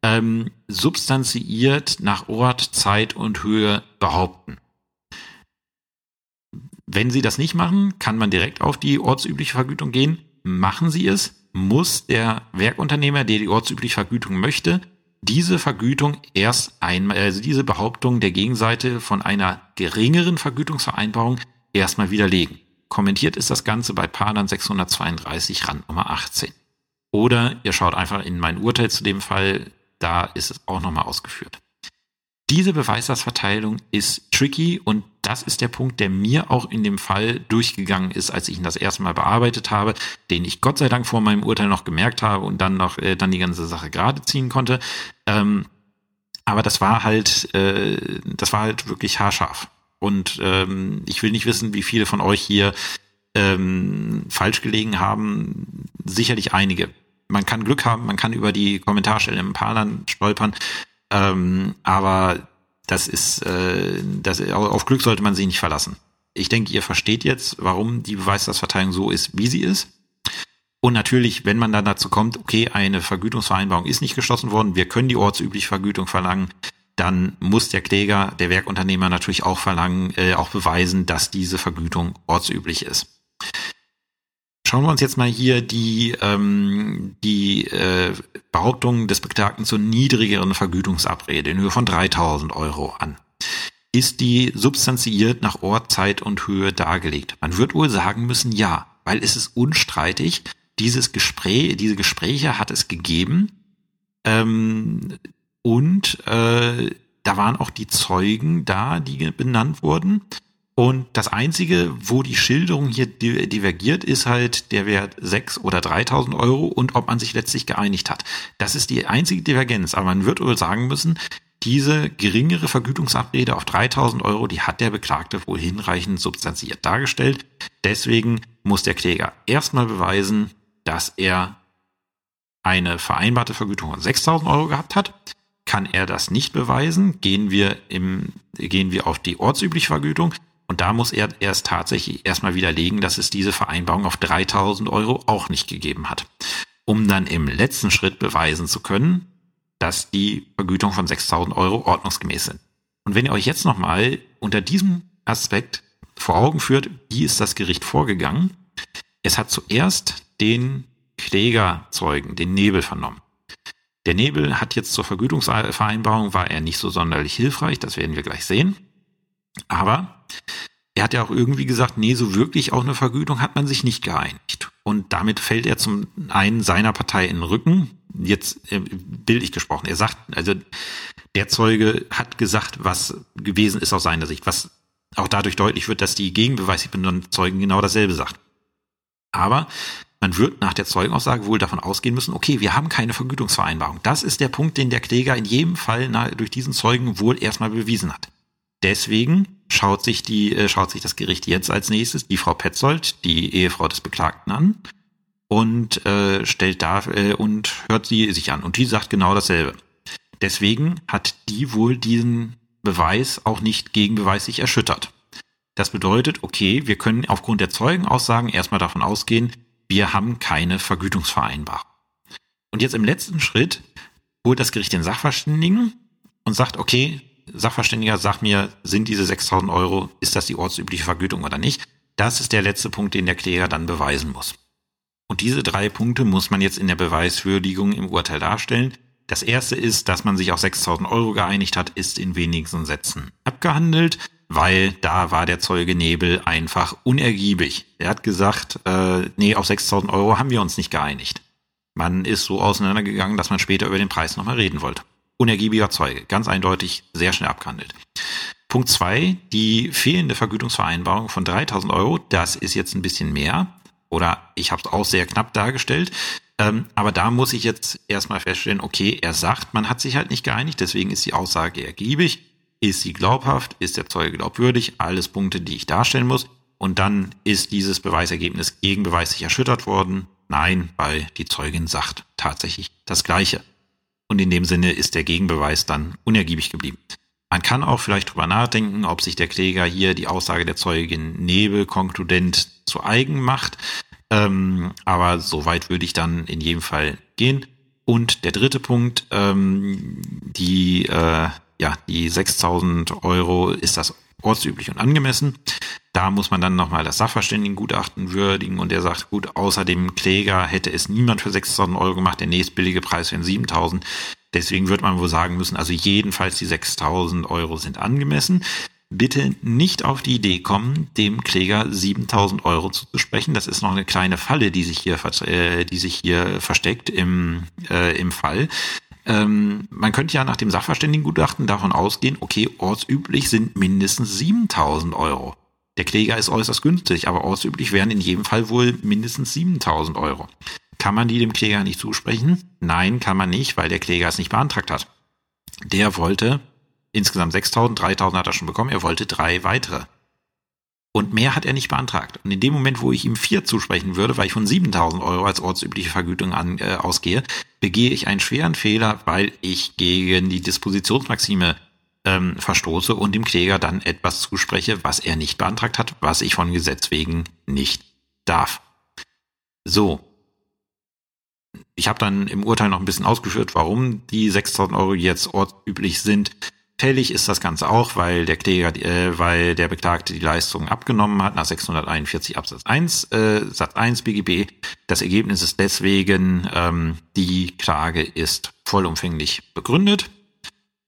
ähm, substanziiert nach Ort, Zeit und Höhe behaupten. Wenn Sie das nicht machen, kann man direkt auf die ortsübliche Vergütung gehen. Machen Sie es, muss der Werkunternehmer, der die ortsübliche Vergütung möchte, diese Vergütung erst einmal, also diese Behauptung der Gegenseite von einer geringeren Vergütungsvereinbarung erstmal widerlegen. Kommentiert ist das Ganze bei Padan 632 Rand Nummer 18. Oder ihr schaut einfach in mein Urteil zu dem Fall, da ist es auch nochmal ausgeführt. Diese Beweislastverteilung ist tricky und das ist der Punkt, der mir auch in dem Fall durchgegangen ist, als ich ihn das erste Mal bearbeitet habe, den ich Gott sei Dank vor meinem Urteil noch gemerkt habe und dann noch äh, dann die ganze Sache gerade ziehen konnte. Ähm, aber das war halt, äh, das war halt wirklich haarscharf. Und ähm, ich will nicht wissen, wie viele von euch hier ähm, falsch gelegen haben. Sicherlich einige. Man kann Glück haben, man kann über die Kommentarstellen im Parlern stolpern, ähm, aber das ist, äh, das, auf Glück sollte man sich nicht verlassen. Ich denke, ihr versteht jetzt, warum die Beweislastverteilung so ist, wie sie ist. Und natürlich, wenn man dann dazu kommt, okay, eine Vergütungsvereinbarung ist nicht geschlossen worden, wir können die ortsübliche Vergütung verlangen, dann muss der Kläger, der Werkunternehmer natürlich auch verlangen, äh, auch beweisen, dass diese Vergütung ortsüblich ist. Schauen wir uns jetzt mal hier die, ähm, die äh, Behauptung des Beklagten zur niedrigeren Vergütungsabrede in Höhe von 3000 Euro an. Ist die substanziiert nach Ort, Zeit und Höhe dargelegt? Man wird wohl sagen müssen, ja, weil es ist unstreitig, dieses Gespräch, diese Gespräche hat es gegeben. Ähm, und äh, da waren auch die Zeugen da, die benannt wurden. Und das Einzige, wo die Schilderung hier divergiert, ist halt der Wert 6 oder 3.000 Euro und ob man sich letztlich geeinigt hat. Das ist die einzige Divergenz. Aber man wird wohl sagen müssen, diese geringere Vergütungsabrede auf 3.000 Euro, die hat der Beklagte wohl hinreichend substanziert dargestellt. Deswegen muss der Kläger erstmal beweisen, dass er eine vereinbarte Vergütung von 6.000 Euro gehabt hat. Kann er das nicht beweisen, gehen wir im, gehen wir auf die ortsübliche Vergütung. Und da muss er erst tatsächlich erstmal widerlegen, dass es diese Vereinbarung auf 3000 Euro auch nicht gegeben hat. Um dann im letzten Schritt beweisen zu können, dass die Vergütung von 6000 Euro ordnungsgemäß sind. Und wenn ihr euch jetzt nochmal unter diesem Aspekt vor Augen führt, wie ist das Gericht vorgegangen? Es hat zuerst den Klägerzeugen, den Nebel vernommen. Der Nebel hat jetzt zur Vergütungsvereinbarung, war er nicht so sonderlich hilfreich, das werden wir gleich sehen. Aber er hat ja auch irgendwie gesagt, nee, so wirklich auch eine Vergütung hat man sich nicht geeinigt. Und damit fällt er zum einen seiner Partei in den Rücken, jetzt äh, bildlich gesprochen. Er sagt, also der Zeuge hat gesagt, was gewesen ist aus seiner Sicht, was auch dadurch deutlich wird, dass die gegenbeweislich benannten Zeugen genau dasselbe sagt. Aber man wird nach der Zeugenaussage wohl davon ausgehen müssen, okay, wir haben keine Vergütungsvereinbarung. Das ist der Punkt, den der Kläger in jedem Fall durch diesen Zeugen wohl erstmal bewiesen hat. Deswegen schaut sich die, äh, schaut sich das Gericht jetzt als nächstes die Frau Petzold, die Ehefrau des Beklagten an und äh, stellt da äh, und hört sie sich an. Und die sagt genau dasselbe. Deswegen hat die wohl diesen Beweis auch nicht gegenbeweislich erschüttert. Das bedeutet, okay, wir können aufgrund der Zeugenaussagen erstmal davon ausgehen, wir haben keine Vergütungsvereinbarung. Und jetzt im letzten Schritt holt das Gericht den Sachverständigen und sagt, okay, Sachverständiger, sag mir, sind diese 6000 Euro, ist das die ortsübliche Vergütung oder nicht? Das ist der letzte Punkt, den der Kläger dann beweisen muss. Und diese drei Punkte muss man jetzt in der Beweiswürdigung im Urteil darstellen. Das erste ist, dass man sich auf 6000 Euro geeinigt hat, ist in wenigsten Sätzen abgehandelt weil da war der Zeuge Nebel einfach unergiebig. Er hat gesagt, äh, nee, auf 6000 Euro haben wir uns nicht geeinigt. Man ist so auseinandergegangen, dass man später über den Preis nochmal reden wollte. Unergiebiger Zeuge, ganz eindeutig, sehr schnell abgehandelt. Punkt zwei: die fehlende Vergütungsvereinbarung von 3000 Euro, das ist jetzt ein bisschen mehr. Oder ich habe es auch sehr knapp dargestellt. Ähm, aber da muss ich jetzt erstmal feststellen, okay, er sagt, man hat sich halt nicht geeinigt, deswegen ist die Aussage ergiebig. Ist sie glaubhaft? Ist der Zeuge glaubwürdig? Alles Punkte, die ich darstellen muss. Und dann ist dieses Beweisergebnis gegenbeweislich erschüttert worden. Nein, weil die Zeugin sagt tatsächlich das Gleiche. Und in dem Sinne ist der Gegenbeweis dann unergiebig geblieben. Man kann auch vielleicht drüber nachdenken, ob sich der Kläger hier die Aussage der Zeugin nebelkonkludent zu eigen macht. Ähm, aber soweit würde ich dann in jedem Fall gehen. Und der dritte Punkt, ähm, die, äh, ja, die 6000 Euro ist das ortsüblich und angemessen. Da muss man dann nochmal das Sachverständigengutachten würdigen und der sagt, gut, außer dem Kläger hätte es niemand für 6000 Euro gemacht, der nächstbillige Preis wären 7000. Deswegen wird man wohl sagen müssen, also jedenfalls die 6000 Euro sind angemessen. Bitte nicht auf die Idee kommen, dem Kläger 7000 Euro zuzusprechen. Das ist noch eine kleine Falle, die sich hier, äh, die sich hier versteckt im, äh, im Fall. Ähm, man könnte ja nach dem Sachverständigengutachten davon ausgehen, okay, ortsüblich sind mindestens 7000 Euro. Der Kläger ist äußerst günstig, aber ortsüblich wären in jedem Fall wohl mindestens 7000 Euro. Kann man die dem Kläger nicht zusprechen? Nein, kann man nicht, weil der Kläger es nicht beantragt hat. Der wollte insgesamt 6000, 3000 hat er schon bekommen, er wollte drei weitere. Und mehr hat er nicht beantragt. Und in dem Moment, wo ich ihm vier zusprechen würde, weil ich von 7000 Euro als ortsübliche Vergütung an, äh, ausgehe, begehe ich einen schweren Fehler, weil ich gegen die Dispositionsmaxime ähm, verstoße und dem Kläger dann etwas zuspreche, was er nicht beantragt hat, was ich von Gesetz wegen nicht darf. So. Ich habe dann im Urteil noch ein bisschen ausgeführt, warum die 6000 Euro jetzt ortsüblich sind. Fällig ist das Ganze auch, weil der Kläger, äh, weil der Beklagte die Leistung abgenommen hat nach 641 Absatz 1, äh, Satz 1 BGB. Das Ergebnis ist deswegen, ähm, die Klage ist vollumfänglich begründet.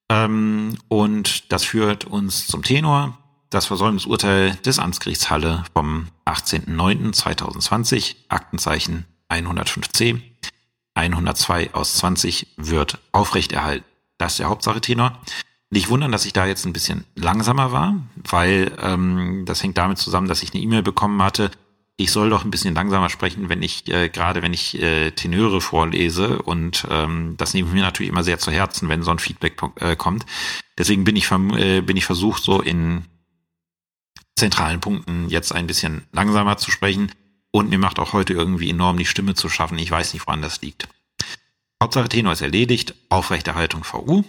Ähm, und das führt uns zum Tenor. Das Versäumnisurteil des Amtsgerichts Halle vom 18.09.2020, Aktenzeichen 105c, 102 aus 20 wird aufrechterhalten. Das ist der Hauptsache Tenor. Nicht wundern, dass ich da jetzt ein bisschen langsamer war, weil ähm, das hängt damit zusammen, dass ich eine E-Mail bekommen hatte. Ich soll doch ein bisschen langsamer sprechen, wenn ich äh, gerade wenn ich äh, Tenöre vorlese und ähm, das nehme ich mir natürlich immer sehr zu Herzen, wenn so ein Feedback äh, kommt. Deswegen bin ich äh, bin ich versucht so in zentralen Punkten jetzt ein bisschen langsamer zu sprechen und mir macht auch heute irgendwie enorm die Stimme zu schaffen. Ich weiß nicht, woran das liegt. Hauptsache Tenor ist erledigt. Aufrechterhaltung VU.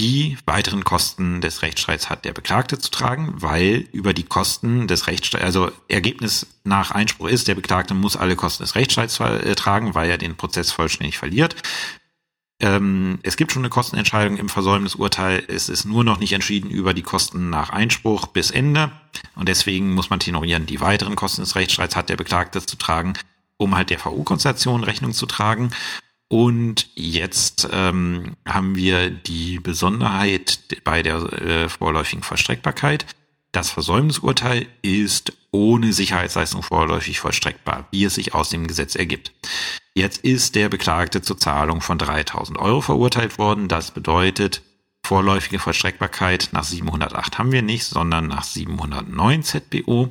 Die weiteren Kosten des Rechtsstreits hat der Beklagte zu tragen, weil über die Kosten des Rechtsstreits, also Ergebnis nach Einspruch ist, der Beklagte muss alle Kosten des Rechtsstreits äh, tragen, weil er den Prozess vollständig verliert. Ähm, es gibt schon eine Kostenentscheidung im Versäumnisurteil. Es ist nur noch nicht entschieden über die Kosten nach Einspruch bis Ende. Und deswegen muss man tenorieren, die weiteren Kosten des Rechtsstreits hat der Beklagte zu tragen, um halt der VU-Konstellation Rechnung zu tragen. Und jetzt ähm, haben wir die Besonderheit bei der äh, vorläufigen Vollstreckbarkeit. Das Versäumnisurteil ist ohne Sicherheitsleistung vorläufig vollstreckbar, wie es sich aus dem Gesetz ergibt. Jetzt ist der Beklagte zur Zahlung von 3000 Euro verurteilt worden. Das bedeutet, vorläufige Vollstreckbarkeit nach 708 haben wir nicht, sondern nach 709 ZBO.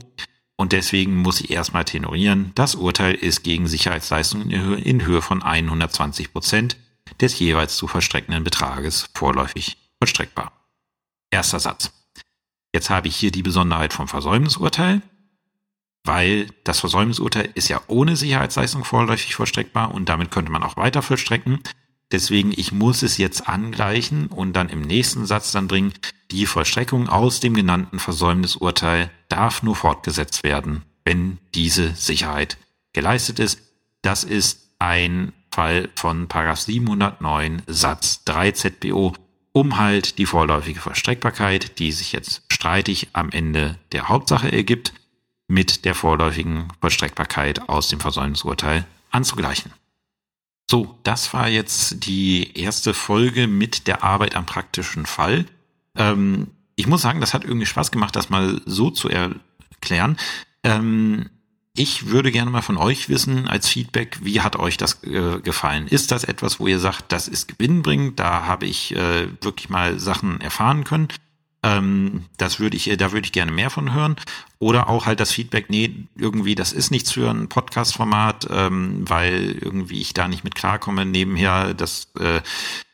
Und deswegen muss ich erstmal tenorieren, das Urteil ist gegen Sicherheitsleistungen in Höhe von 120 Prozent des jeweils zu vollstreckenden Betrages vorläufig vollstreckbar. Erster Satz. Jetzt habe ich hier die Besonderheit vom Versäumnisurteil, weil das Versäumnisurteil ist ja ohne Sicherheitsleistung vorläufig vollstreckbar und damit könnte man auch weiter vollstrecken. Deswegen, ich muss es jetzt angleichen und dann im nächsten Satz dann bringen, die Vollstreckung aus dem genannten Versäumnisurteil darf nur fortgesetzt werden, wenn diese Sicherheit geleistet ist. Das ist ein Fall von 709 Satz 3 ZBO, um halt die vorläufige Vollstreckbarkeit, die sich jetzt streitig am Ende der Hauptsache ergibt, mit der vorläufigen Vollstreckbarkeit aus dem Versäumnisurteil anzugleichen. So, das war jetzt die erste Folge mit der Arbeit am praktischen Fall. Ähm, ich muss sagen, das hat irgendwie Spaß gemacht, das mal so zu erklären. Ähm, ich würde gerne mal von euch wissen als Feedback, wie hat euch das äh, gefallen? Ist das etwas, wo ihr sagt, das ist gewinnbringend? Da habe ich äh, wirklich mal Sachen erfahren können. Ähm, das würde ich, da würde ich gerne mehr von hören. Oder auch halt das Feedback, nee, irgendwie, das ist nichts für ein Podcast-Format, ähm, weil irgendwie ich da nicht mit klarkomme, nebenher das, äh,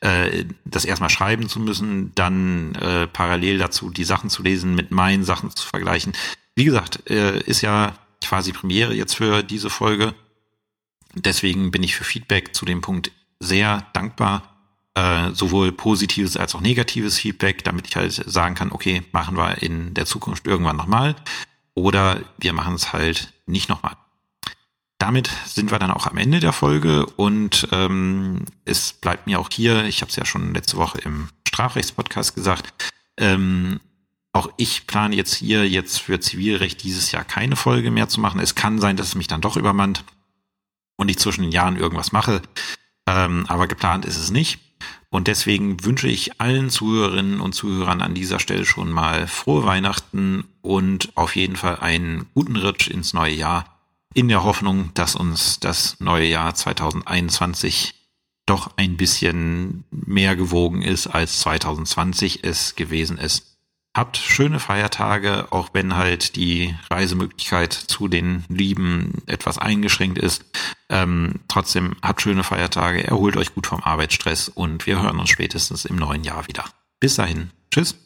äh, das erstmal schreiben zu müssen, dann äh, parallel dazu die Sachen zu lesen, mit meinen Sachen zu vergleichen. Wie gesagt, äh, ist ja quasi Premiere jetzt für diese Folge. Deswegen bin ich für Feedback zu dem Punkt sehr dankbar äh, sowohl positives als auch negatives Feedback, damit ich halt sagen kann, okay, machen wir in der Zukunft irgendwann nochmal oder wir machen es halt nicht nochmal. Damit sind wir dann auch am Ende der Folge und ähm, es bleibt mir auch hier, ich habe es ja schon letzte Woche im Strafrechtspodcast gesagt, ähm, auch ich plane jetzt hier jetzt für Zivilrecht dieses Jahr keine Folge mehr zu machen. Es kann sein, dass es mich dann doch übermannt und ich zwischen den Jahren irgendwas mache, ähm, aber geplant ist es nicht. Und deswegen wünsche ich allen Zuhörerinnen und Zuhörern an dieser Stelle schon mal frohe Weihnachten und auf jeden Fall einen guten Rutsch ins neue Jahr in der Hoffnung, dass uns das neue Jahr 2021 doch ein bisschen mehr gewogen ist, als 2020 es gewesen ist. Habt schöne Feiertage, auch wenn halt die Reisemöglichkeit zu den Lieben etwas eingeschränkt ist. Ähm, trotzdem habt schöne Feiertage, erholt euch gut vom Arbeitsstress und wir hören uns spätestens im neuen Jahr wieder. Bis dahin. Tschüss.